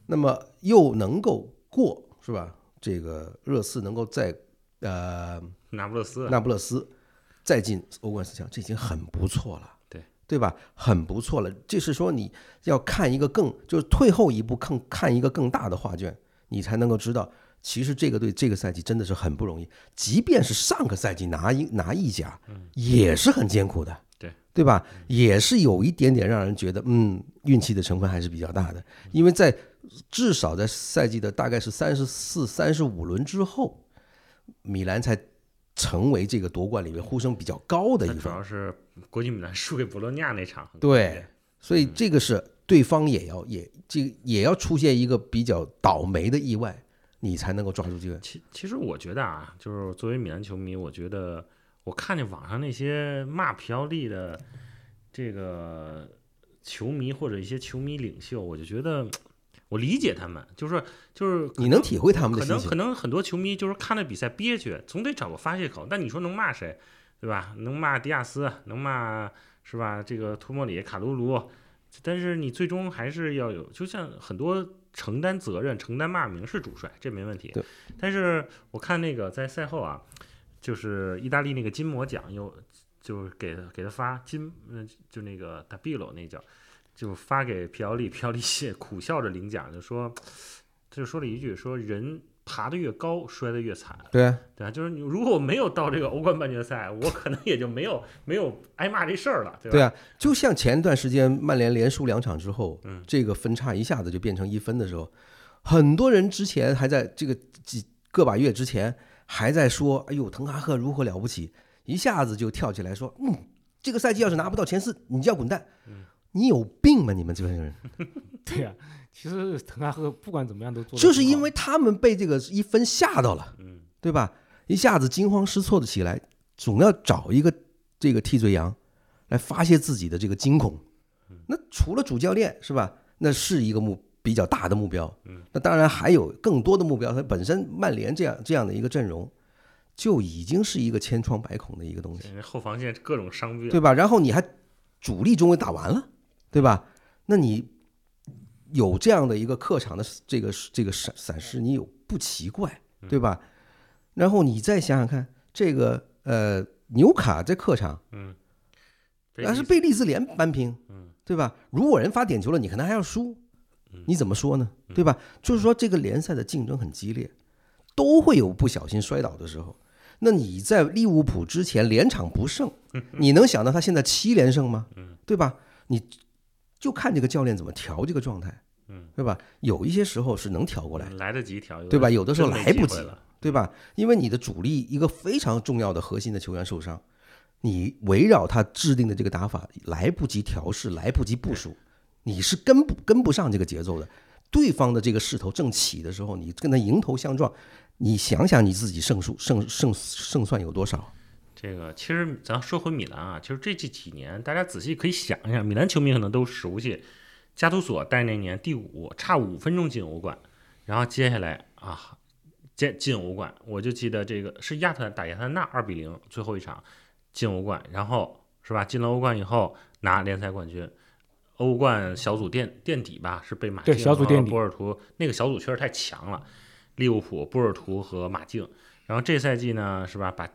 那么又能够过，是吧？这个热刺能够在呃那不勒斯那不勒斯再进欧冠四强，这已经很不错了。对吧？很不错了，就是说你要看一个更，就是退后一步，看看一个更大的画卷，你才能够知道，其实这个队这个赛季真的是很不容易。即便是上个赛季拿一拿意甲，也是很艰苦的，对对吧？也是有一点点让人觉得，嗯，运气的成分还是比较大的。因为在至少在赛季的大概是三十四、三十五轮之后，米兰才。成为这个夺冠里面呼声比较高的一主要是国际米兰输给博洛尼亚那场，对，所以这个是对方也要也这也要出现一个比较倒霉的意外，你才能够抓住机会。其其实我觉得啊，就是作为米兰球迷，我觉得我看见网上那些骂皮奥利的这个球迷或者一些球迷领袖，我就觉得。我理解他们，就是就是你能体会他们的心情。可能可能很多球迷就是看了比赛憋屈，总得找个发泄口。但你说能骂谁，对吧？能骂迪亚斯，能骂是吧？这个托莫里、卡卢卢，但是你最终还是要有，就像很多承担责任、承担骂名是主帅，这没问题。但是我看那个在赛后啊，就是意大利那个金魔奖又就是给给他发金，嗯，就那个达比罗那叫。就发给皮奥利，皮奥利谢苦笑着领奖，就说，就说了一句，说人爬得越高，摔得越惨。对啊，对啊，就是你如果我没有到这个欧冠半决赛，我可能也就没有 没有挨骂这事儿了，对吧？对啊，就像前段时间曼联连输两场之后，嗯这个分差一下子就变成一分的时候，很多人之前还在这个几个把月之前还在说，哎呦，滕哈赫如何了不起，一下子就跳起来说，嗯，这个赛季要是拿不到前四，你就要滚蛋。嗯你有病吗？你们这帮人，对呀、其实滕哈赫不管怎么样都做得就是因为他们被这个一分吓到了，嗯，对吧？一下子惊慌失措的起来，总要找一个这个替罪羊来发泄自己的这个惊恐。那除了主教练是吧？那是一个目比较大的目标。嗯，那当然还有更多的目标。它本身曼联这样这样的一个阵容，就已经是一个千疮百孔的一个东西，这后防线各种伤病，对吧？然后你还主力中卫打完了，对吧？那你有这样的一个客场的这个这个闪闪失，你有不奇怪，对吧？然后你再想想看，这个呃纽卡在客场，嗯，但是被利兹联扳平，对吧？如果人发点球了，你可能还要输，你怎么说呢？对吧？就是说这个联赛的竞争很激烈，都会有不小心摔倒的时候。那你在利物浦之前连场不胜，你能想到他现在七连胜吗？对吧？你就看这个教练怎么调这个状态，嗯对吧？有一些时候是能调过来，来得及调，对吧？有的时候来不及了，对吧？因为你的主力一个非常重要的核心的球员受伤，你围绕他制定的这个打法来不及调试，来不及部署，你是跟不跟不上这个节奏的。对方的这个势头正起的时候，你跟他迎头相撞，你想想你自己胜数胜胜胜算有多少？这个其实咱说回米兰啊，其实这这几年大家仔细可以想一下，米兰球迷可能都熟悉，加图索带那年第五，差五分钟进欧冠，然后接下来啊进进欧冠，我就记得这个是亚特兰打亚特兰大二比零最后一场进欧冠，然后是吧？进了欧冠以后拿联赛冠军。欧冠小组垫垫底吧，是被马对竞和小组垫底波尔图那个小组确实太强了，利物浦、波尔图和马竞。然后这赛季呢，是吧？把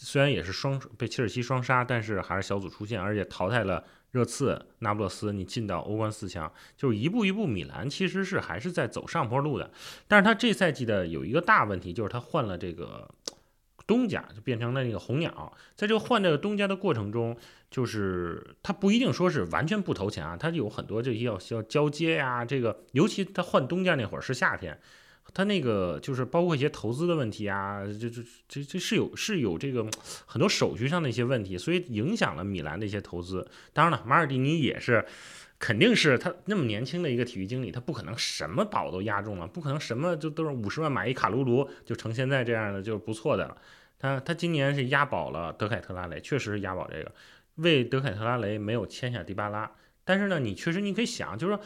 虽然也是双被切尔西双杀，但是还是小组出线，而且淘汰了热刺、那不勒斯，你进到欧冠四强，就是一步一步，米兰其实是还是在走上坡路的。但是他这赛季的有一个大问题，就是他换了这个东家，就变成了那个红鸟。在这个换这个东家的过程中，就是他不一定说是完全不投钱啊，他有很多这些要需要交接呀、这个尤其他换东家那会儿是夏天。他那个就是包括一些投资的问题啊，这这这这是有是有这个很多手续上的一些问题，所以影响了米兰的一些投资。当然了，马尔蒂尼也是，肯定是他那么年轻的一个体育经理，他不可能什么宝都押中了，不可能什么就都是五十万买一卡卢卢就成现在这样的就是不错的了。他他今年是押宝了德凯特拉雷，确实是押宝这个，为德凯特拉雷没有签下迪巴拉，但是呢，你确实你可以想，就是说。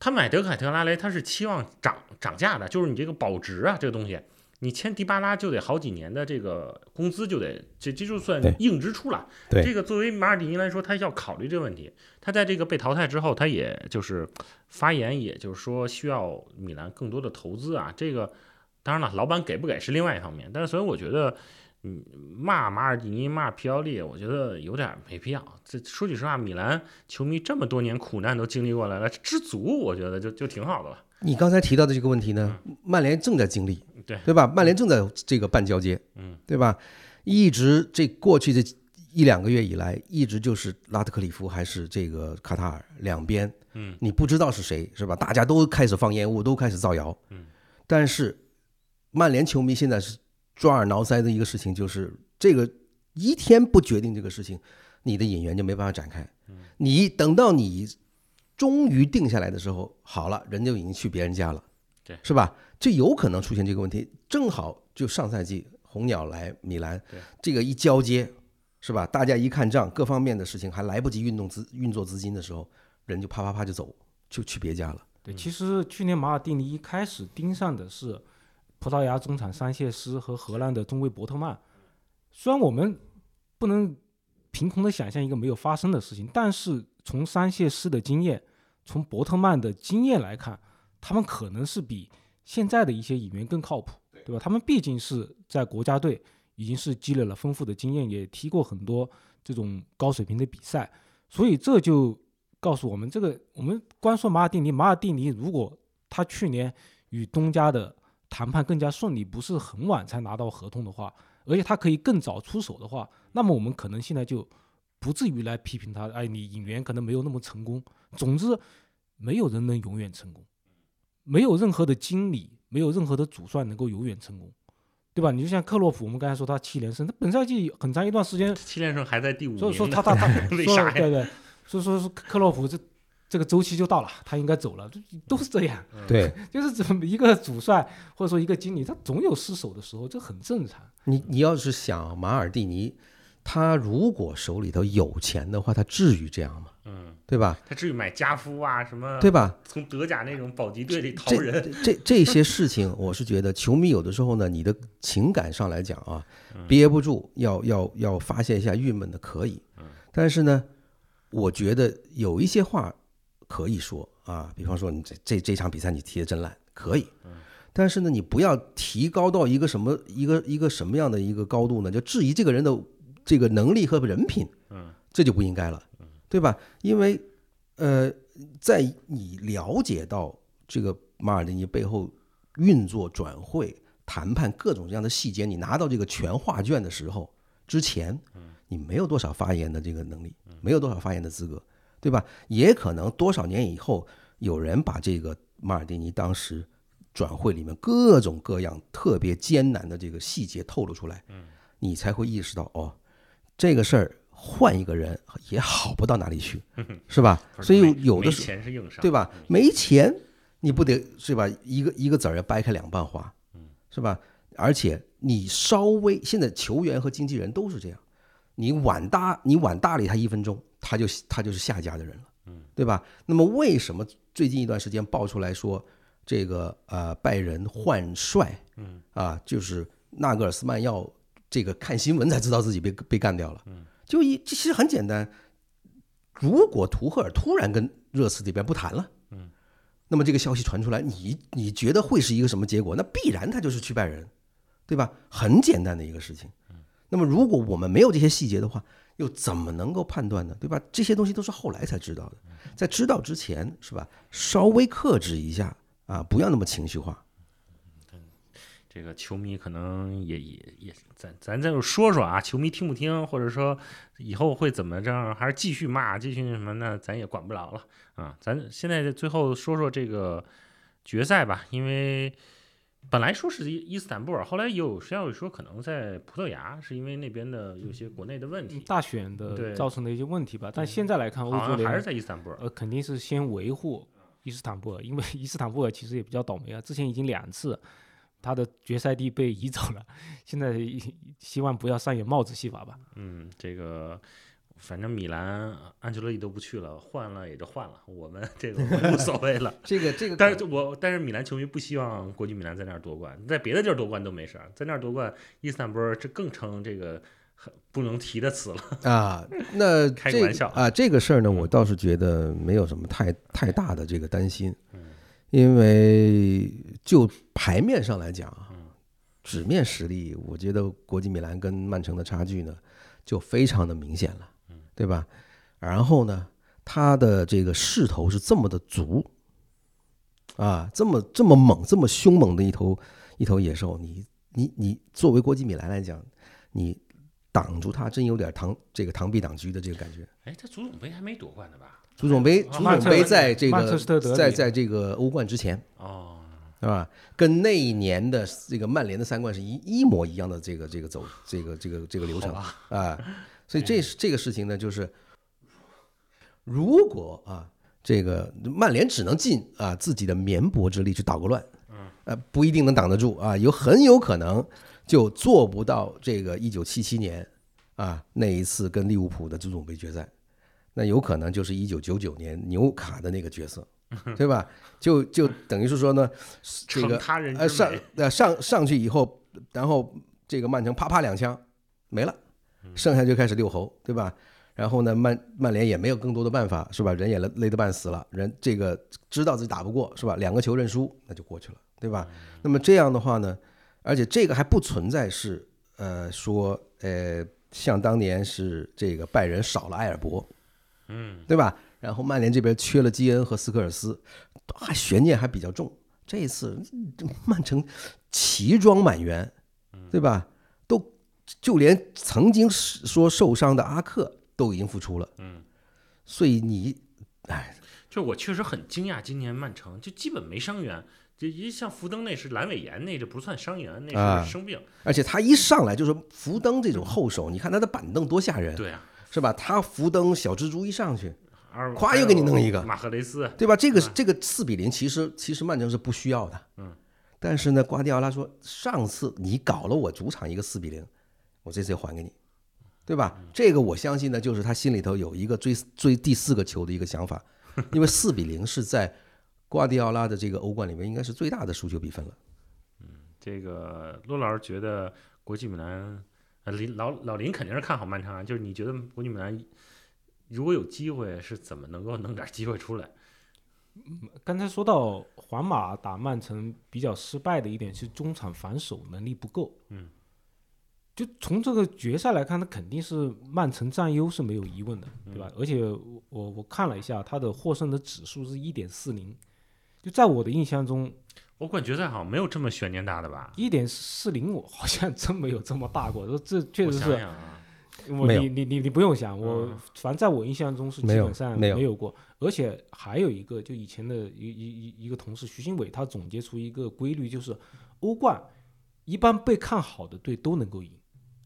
他买德凯特拉雷，他是期望涨涨价的，就是你这个保值啊，这个东西，你签迪巴拉就得好几年的这个工资就得，这这就算硬支出了。对这个作为马尔蒂尼来说，他要考虑这个问题。他在这个被淘汰之后，他也就是发言，也就是说需要米兰更多的投资啊。这个当然了，老板给不给是另外一方面，但是所以我觉得。嗯，骂马尔蒂尼、骂皮奥利，我觉得有点没必要。这说句实话，米兰球迷这么多年苦难都经历过来了，知足，我觉得就就挺好的了。你刚才提到的这个问题呢，曼联正在经历，对对吧？曼联正在这个半交接，嗯，对吧？一直这过去这一两个月以来，一直就是拉特克里夫还是这个卡塔尔两边，嗯，你不知道是谁，是吧？大家都开始放烟雾，都开始造谣，嗯，但是曼联球迷现在是抓耳挠腮的一个事情，就是这个一天不决定这个事情，你的演员就没办法展开，嗯你等到你终于定下来的时候，好了，人就已经去别人家了，对，是吧？这有可能出现这个问题，正好就上赛季红鸟来米兰，这个一交接，是吧？大家一看账，各方面的事情还来不及运动资运作资金的时候，人就啪啪啪就走，就去别家了。对，其实去年马尔蒂尼一开始盯上的是葡萄牙中场桑切斯和荷兰的中卫伯特曼。虽然我们不能凭空的想象一个没有发生的事情，但是从桑切斯的经验，从伯特曼的经验来看，他们可能是比现在的一些演员更靠谱，对吧？他们毕竟是在国家队已经是积累了丰富的经验，也踢过很多这种高水平的比赛，所以这就告诉我们，这个我们光说马尔蒂尼，马尔蒂尼如果他去年与东家的谈判更加顺利，不是很晚才拿到合同的话，而且他可以更早出手的话，那么我们可能现在就不至于来批评他，哎，你引援可能没有那么成功。总之，没有人能永远成功，没有任何的经理，没有任何的主帅能够永远成功，对吧？你就像克洛普，我们刚才说他七连胜，他本赛季很长一段时间七连胜还在第五名，所以说他他他 为说啥呀？对对，所以说是克洛普这这个周期就到了，他应该走了，都是这样。对 就是怎么一个主帅或者说一个经理，他总有失手的时候，这很正常。你，你要是想马尔蒂尼，他如果手里头有钱的话，他至于这样吗？嗯，对吧？他至于买加夫啊什么？对吧？从德甲那种保级队里淘人，这这这些事情，我是觉得球迷有的时候呢，你的情感上来讲啊，嗯憋不住，要要要发泄一下郁闷的可以，嗯但是呢，我觉得有一些话可以说啊，比方说你这这这场比赛你踢得真烂，可以，嗯但是呢，你不要提高到一个什么一个一个什么样的一个高度呢？就质疑这个人的这个能力和人品，嗯，这就不应该了，对吧？因为呃，在你了解到这个马尔蒂尼背后运作、转会、谈判各种各样的细节，你拿到这个全画卷的时候，之前，你没有多少发言的这个能力，没有多少发言的资格，对吧？也可能多少年以后，有人把这个马尔蒂尼当时转会里面各种各样特别艰难的这个细节透露出来，你才会意识到哦，这个事儿换一个人也好不到哪里去，是吧？所以有的时候。钱是硬伤，对吧？没钱，你不得是吧？一个一个子儿要掰开两半花，是吧？而且你稍微现在球员和经纪人都是这样，你晚搭你晚搭理他一分钟，他就他就是下家的人了，嗯对吧？那么为什么最近一段时间爆出来说这个呃拜仁换帅，嗯啊，就是纳格尔斯曼要这个看新闻才知道自己被被干掉了，嗯就一其实很简单，如果图赫尔突然跟热刺这边不谈了，嗯，那么这个消息传出来，你你觉得会是一个什么结果？那必然他就是去拜仁，对吧？很简单的一个事情。那么如果我们没有这些细节的话，又怎么能够判断呢？对吧？这些东西都是后来才知道的，在知道之前，是吧？稍微克制一下啊，不要那么情绪化。这个球迷可能也也也，咱咱再说说啊，球迷听不听，或者说以后会怎么着，还是继续骂，继续什么呢？咱也管不了了啊。咱现在最后说说这个决赛吧，因为本来说是伊伊斯坦布尔，后来有消息说可能在葡萄牙，是因为那边的有些国内的问题，大选的造成的一些问题吧。但现在来看，欧好像还是在伊斯坦布尔。呃肯定是先维护伊斯坦布尔，因为伊斯坦布尔其实也比较倒霉啊，之前已经两次他的决赛地被移走了，现在希望不要上演帽子戏法吧。嗯，这个反正米兰安切洛蒂都不去了，换了也就换了，我们这个无所谓了。这个这个，但是我但是米兰球迷不希望国际米兰在那儿夺冠，在别的地儿夺冠都没事儿，在那儿夺冠，伊斯坦布尔这更成这个很不能提的词了。啊，那开个玩笑啊，这个事儿呢，我倒是觉得没有什么太太大的这个担心，因为就牌面上来讲啊，纸面实力，我觉得国际米兰跟曼城的差距呢就非常的明显了，对吧？然后呢，他的这个势头是这么的足，啊，这么这么猛，这么凶猛的一头一头野兽，你你你作为国际米兰来讲，你挡住他真有点螳这个螳臂挡车的这个感觉。哎，他足总杯还没夺冠呢吧？足总杯，啊足总杯在这个在在这个欧冠之前，哦，是吧？跟那一年的这个曼联的三冠是一一模一样的这个这个走这个这个这个流程啊，所以这是这个事情呢，就是如果啊，这个曼联只能尽啊自己的绵薄之力去捣个乱，嗯，呃，不一定能挡得住啊，有很有可能就做不到这个一九七七年啊那一次跟利物浦的足总杯决赛，那有可能就是一九九九年纽卡的那个角色，对吧？就就等于是说呢，这个成他人呃上。呃上上去以后，然后这个曼城啪啪两枪没了，剩下就开始遛猴，对吧？然后呢，曼曼联也没有更多的办法，是吧？人也累累得半死了，人这个知道自己打不过，是吧？两个球认输，那就过去了，对吧？那么这样的话呢，而且这个还不存在是呃说呃像当年是这个拜仁少了埃尔伯，嗯，对吧？然后曼联这边缺了基恩和斯科尔斯，还悬念还比较重。这一次曼城奇装满员，对吧？都就连曾经说受伤的阿克都已经复出了，嗯，所以你，哎，就我确实很惊讶，今年曼城就基本没伤员，就一像福登那是阑尾炎，那这不算伤员，那啊是生病。而且他一上来就是福登这种后手，你看他的板凳多吓人，对啊，是吧？他福登小蜘蛛一上去，二咵又给你弄一个马赫雷斯，对吧？这个这个四比零，其实其实曼城是不需要的，嗯。但是呢，瓜迪奥拉说，上次你搞了我主场一个四比零，我这次要还给你，对吧？这个我相信呢，就是他心里头有一个追追第四个球的一个想法，因为四比零是在瓜迪奥拉的这个欧冠里面应该是最大的输球比分了。嗯这个陆老师觉得国际米兰，呃，林老老林肯定是看好曼城啊，就是你觉得国际米兰如果有机会，是怎么能够弄点机会出来？刚才说到皇马打曼城比较失败的一点是中场防守能力不够。嗯，就从这个决赛来看，那肯定是曼城占优是没有疑问的，对吧？而且我我我看了一下，他的获胜的指数是一点四零，就在我的印象中，欧冠决赛好像没有这么悬念大的吧？一点四零我好像真没有这么大过。说这确实是，想想啊，我没有你你你你不用想，我嗯反正在我印象中是基没有本上没有有过。而且还有一个，就以前的一一一一个同事徐新伟，他总结出一个规律，就是欧冠一般被看好的队都能够赢。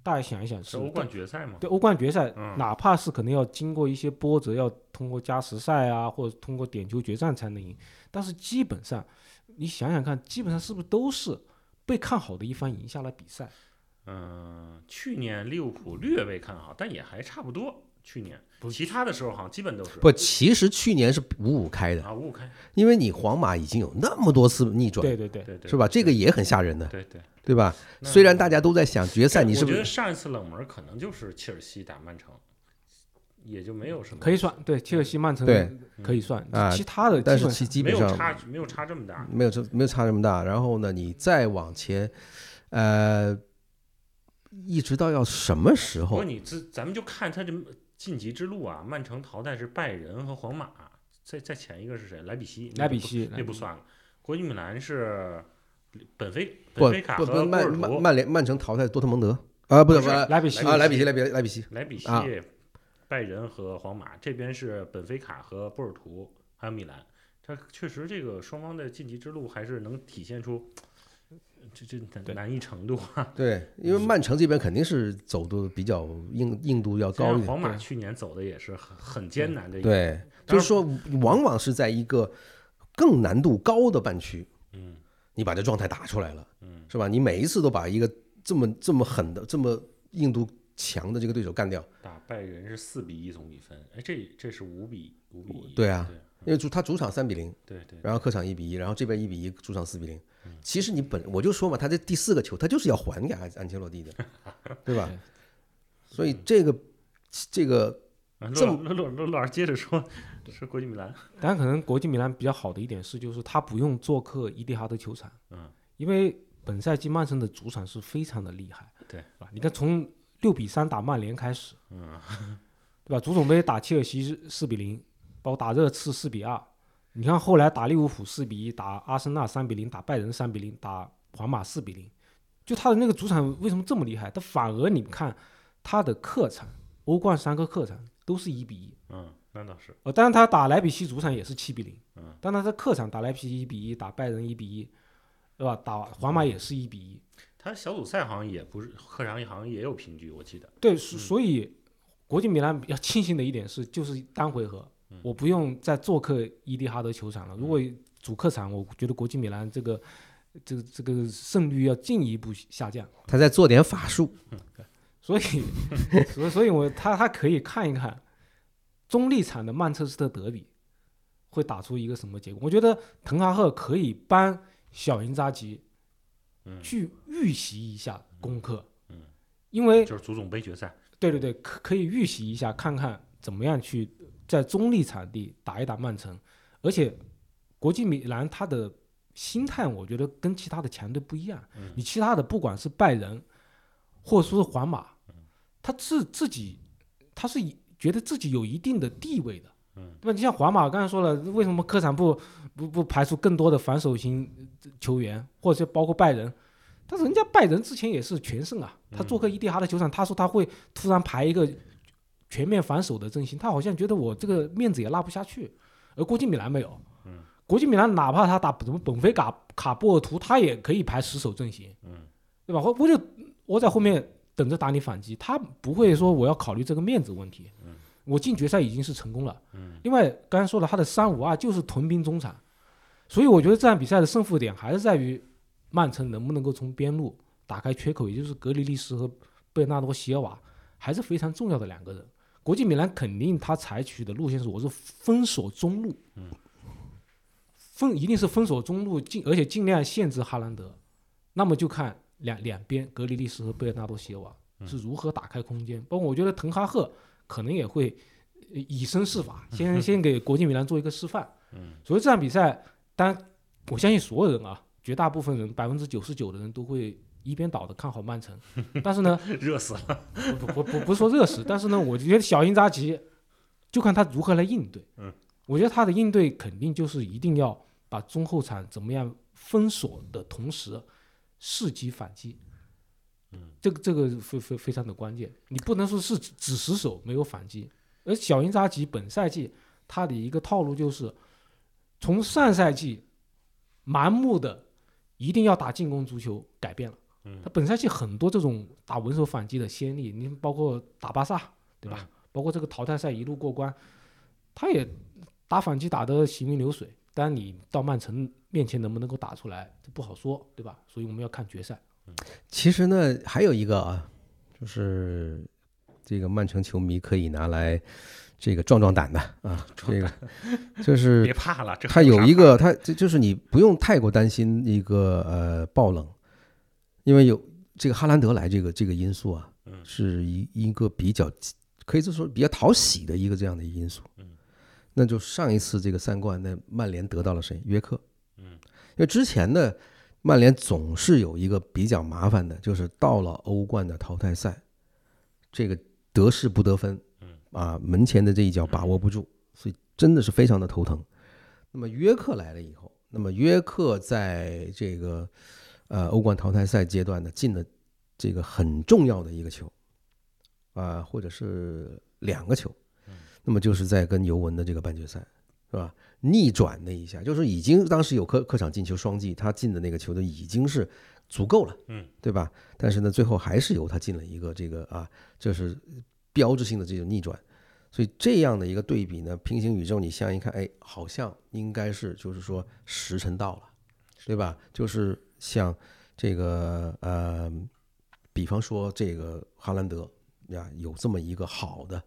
大家想一想，是是欧冠决赛嘛？对欧冠决赛，嗯哪怕是可能要经过一些波折，要通过加时赛啊，或者通过点球决战才能赢，但是基本上你想想看，基本上是不是都是被看好的一方赢下了比赛？嗯，去年利物浦略微看好，但也还差不多。去年不其他的时候好像基本都是不，其实去年是五五开的，啊五五开，因为你皇马已经有那么多次逆转，对对对，对对，是吧？这个也很吓人的，对对。对吧？虽然大家都在想决赛你是我觉得不是上一次冷门可能就是切尔西打曼城，也就没有什么可以算，对切尔西、曼城对可以算，啊其他的但是其基本上没有差没有差这么大。没有这没有差这么大。然后呢，你再往前，呃，一直到要什么时候不过？你这咱们就看他这晋级之路啊，曼城淘汰是拜仁和皇马，再再前一个是谁？莱比锡，莱比锡那不算了。国际米兰是本菲不本菲卡和波尔曼曼图，曼联曼城淘汰多特蒙德啊，不是不是不是莱比锡啊，莱比锡莱比莱比锡莱比锡啊、拜仁和皇马，这边是本菲卡和波尔图，还有米兰。它确实这个双方的晋级之路还是能体现出这这难难易程度啊。对，因为曼城这边肯定是走的比较硬硬度要高一点。皇马去年走的也是很很艰难的一个，对，就是说，往往是在一个更难度高的半区，嗯你把这状态打出来了，嗯，是吧？你每一次都把一个这么这么狠的、这么硬度强的这个对手干掉，打拜仁是四比一总比分，哎，这这是五比五比一，对啊对因为主他主场三比零，对对，然后客场一比一，然后这边一比一，主场四比零。其实你本我就说嘛，他这第四个球他就是要还给安安切洛蒂的，对吧？所以这个这个啊这陆陆陆陆老师接着说，是国际米兰，当然，可能国际米兰比较好的一点是，就是他不用做客伊蒂哈德球场，嗯，因为本赛季曼城的主场是非常的厉害，对是吧？你看从六比三打曼联开始，嗯，对吧？足总杯打切尔西四比零，包括打热刺四比二，你看后来打利物浦四比一，打阿森纳三比零，打拜仁三比零，打皇马四比零，就他的那个主场为什么这么厉害？他反而你看他的客场，欧冠三个客场都是一比一，嗯，那倒是，呃，当然他打莱比锡主场也是七比零，嗯，但他在客场打莱比锡一比一，打拜仁一比一，对吧？打皇马也是一比一，他小组赛好像也不是客场好像也有平局，我记得，对，所所以国际米兰比较庆幸的一点是，就是单回合，我不用再做客伊蒂哈德球场了。如果主客场，我觉得国际米兰这个这个这个胜率要进一步下降。他在做点法术，所以，所以，所以我他他可以看一看中立场的曼彻斯特德比会打出一个什么结果。我觉得滕哈赫可以帮小因扎吉嗯，去预习一下功课，嗯，因为就是足总杯决赛，对对对，可可以预习一下，看看怎么样去在中立场地打一打曼城，而且国际米兰他的心态，我觉得跟其他的强队不一样。嗯你其他的不管是拜仁，或者说是皇马，他自自己他是以觉得自己有一定的地位的，嗯，对吧？你像皇马，刚才说了，为什么客场不不不排除更多的防守型球员，或者包括拜仁？但是人家拜仁之前也是全胜啊，他做客伊蒂哈德球场，他说他会突然排一个全面反手的阵型，他好像觉得我这个面子也拉不下去。而国际米兰没有，嗯，国际米兰哪怕他打什么本菲卡卡波尔图，他也可以排十手阵型，嗯，对吧？我我就我在后面等着打你反击，他不会说我要考虑这个面子问题，嗯，我进决赛已经是成功了，嗯，另外刚才说了，他的三五二就是屯兵中场，所以我觉得这场比赛的胜负点还是在于曼城能不能够从边路打开缺口，也就是格里利什和贝纳多·席尔瓦还是非常重要的两个人。国际米兰肯定他采取的路线是，我是封锁中路，嗯，封一定是封锁中路，尽而且尽量限制哈兰德。那么就看两两边格里利什和贝尔纳多·席尔瓦是如何打开空间。包括我觉得滕哈赫可能也会呃以身试法，先先给国际米兰做一个示范。嗯，所以这场比赛，当然我相信所有人啊，绝大部分人百分之九十九的人都会一边倒的看好曼城。但是呢，热死了。不不不不是说热死，但是呢，我觉得小因扎吉就看他如何来应对。嗯，我觉得他的应对肯定就是一定要把中后场怎么样封锁的同时，伺机反击。嗯，这个这个非非非常的关键，你不能说是只只死守没有反击。而小因扎吉本赛季他的一个套路就是，从上赛季盲目的一定要打进攻足球改变了。嗯他本赛季很多这种打稳守反击的先例，你包括打巴萨，对吧？包括这个淘汰赛一路过关，他也打反击打得行云流水。当然，你到曼城面前能不能够打出来，这不好说，对吧？所以我们要看决赛。其实呢，还有一个啊，就是这个曼城球迷可以拿来这个壮壮胆的啊，这个就是 别怕了，这他还有一个，他这就是你不用太过担心一个呃爆冷，因为有这个哈兰德来这个这个因素啊，嗯是一一个比较可以说比较讨喜的一个这样的因素。嗯，那就上一次这个三冠，那曼联得到了谁？约克。嗯，因为之前呢，曼联总是有一个比较麻烦的，就是到了欧冠的淘汰赛，这个得势不得分，嗯啊，门前的这一脚把握不住，所以真的是非常的头疼。那么约克来了以后，那么约克在这个呃欧冠淘汰赛阶段呢，进了这个很重要的一个球，啊、或者是两个球，那么就是在跟尤文的这个半决赛，是吧？逆转那一下，就是已经当时有客客场进球双季，他进的那个球都已经是足够了，嗯，对吧？但是呢，最后还是由他进了一个这个啊，这是标志性的这种逆转。所以这样的一个对比呢，平行宇宙你想一看，哎，好像应该是就是说时辰到了，对吧？就是像这个呃，比方说这个哈兰德呀，有这么一个好的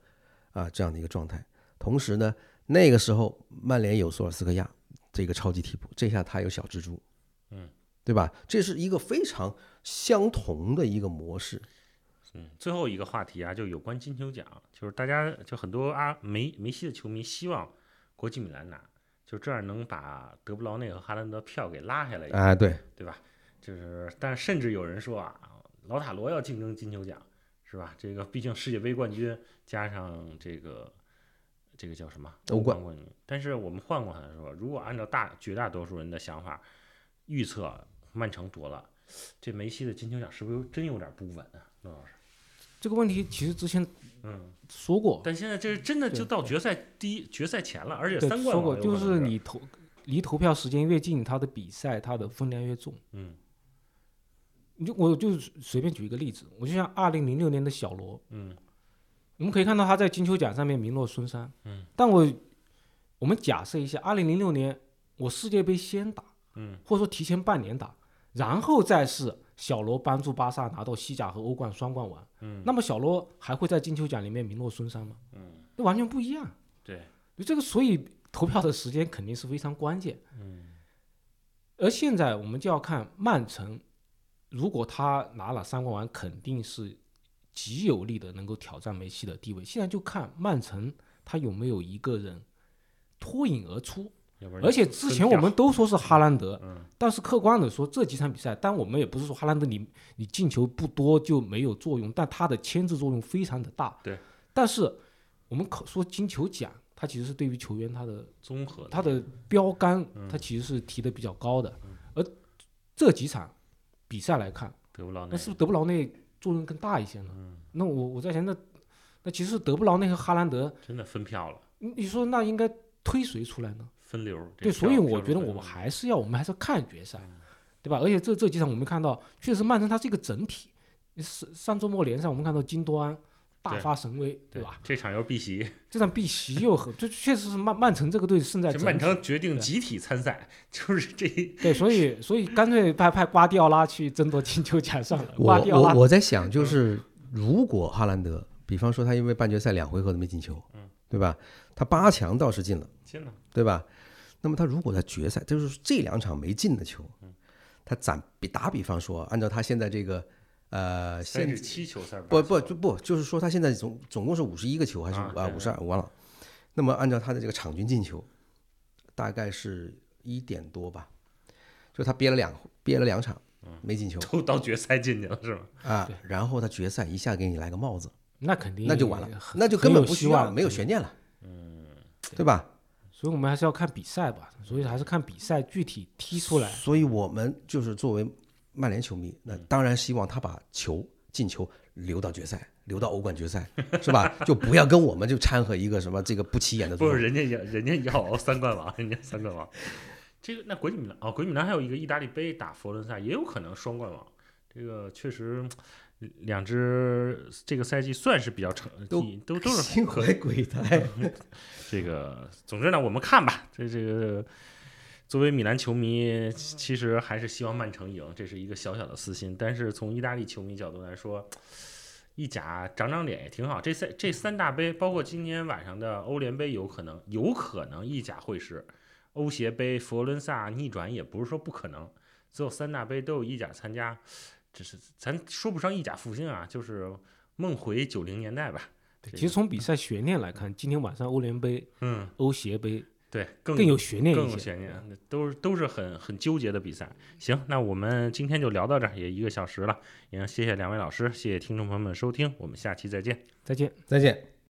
啊这样的一个状态，同时呢，那个时候曼联有索尔斯克亚这个超级替补，这下他有小蜘蛛，嗯，对吧？这是一个非常相同的一个模式，嗯，最后一个话题啊，就有关金球奖，就是大家就很多啊梅梅西的球迷希望国际米兰拿，就这样能把德布劳内和哈兰德票给拉下来一点，啊，对，对吧？就是，但甚至有人说啊，老塔罗要竞争金球奖，是吧？这个毕竟世界杯冠军加上这个这个叫什么欧冠冠军，但是我们换过来说，如果按照大绝大多数人的想法预测，曼城夺了，这梅西的金球奖是不是真有点不稳啊？陆老师，这个问题其实之前嗯，说过，但现在这是真的就到决赛第一决赛前了，而且，三冠说过，就是。你投离投票时间越近，他的比赛他的分量越重。嗯。你就我就随便举一个例子，我就像二零零六年的小罗，嗯。我们可以看到他在金球奖上面名落孙山，嗯，但我我们假设一下，二零零六年我世界杯先打，嗯。或者说提前半年打，然后再是小罗帮助巴萨拿到西甲和欧冠双冠王，嗯那么小罗还会在金球奖里面名落孙山吗？嗯，这完全不一样。对，这个所以投票的时间肯定是非常关键。嗯而现在我们就要看曼城，如果他拿了三冠王，肯定是极有力的能够挑战梅西的地位。现在就看曼城他有没有一个人脱颖而出。而且之前我们都说是哈兰德，嗯但是客观的说，这几场比赛，但我们也不是说哈兰德你你进球不多就没有作用，但他的牵制作用非常的大。对。但是我们可说金球奖，它其实是对于球员他的综合的他的标杆，嗯他其实是提的比较高的。而这几场比赛来看，德布劳内那是不是德布劳内作用更大一些呢？嗯那我我在想，那那其实德布劳内和哈兰德，真的分票了，你你说那应该推谁出来呢？分流。对，所以我觉得我们还是要，我们还是要看决赛，嗯对吧？而且这这几场我们看到，确实曼城它是一个整体。上上周末联赛我们看到金多安大发神威，对对吧？？这场又是碧玺，这场碧玺又很，这确实是曼曼城这个队胜在。曼城决定集体参赛，就是这对，所以所以干脆派派瓜迪奥拉去争夺金球奖算了。我瓜迪奥拉我我在想，就是如果哈兰德，比方说他因为半决赛两回合都没进球，嗯，对吧？他八强倒是进了，进了，对吧？那么他如果在决赛，就是这两场没进的球，嗯他攒比打比方说，按照他现在这个呃现三十七球赛不不就不就是说他现在总总共是五十一个球还是啊五十二我忘了。那么按照他的这个场均进球，大概是一点多吧，就他憋了两憋了两场没进球都到决赛进去了是吗？啊，然后他决赛一下给你来个帽子，那肯定那就完了，那就根本不需要了，没有悬念了，嗯，对吧？所以我们还是要看比赛吧，所以还是看比赛具体踢出来。所以我们就是作为曼联球迷，那当然希望他把球进球留到决赛，留到欧冠决赛，是吧？就不要跟我们就掺和一个什么这个不起眼的不是，人家要人家要 三冠王，人家三冠王。这个那国际米兰哦，国际米兰还有一个意大利杯打佛罗伦萨，也有可能双冠王。这个确实，两支这个赛季算是比较成都都都是心怀鬼 胎，这个，总之呢，我们看吧。这这个作为米兰球迷，其其实还是希望曼城赢，这是一个小小的私心。但是从意大利球迷角度来说，意甲长长脸也挺好。这三这三大杯，包括今天晚上的欧联杯，有可能有可能意甲会师，欧协杯佛罗伦萨逆转也不是说不可能。最后三大杯都有意甲参加，只是咱说不上意甲复兴啊，就是梦回九零年代吧。对，其实从比赛悬念来看，今天晚上欧联杯、嗯，欧协杯对，更更有悬念更一些。有悬念，那都是都是很很纠结的比赛。行，那我们今天就聊到这儿，也一个小时了，也谢谢两位老师，谢谢听众朋友们收听，我们下期再见。再见。再见。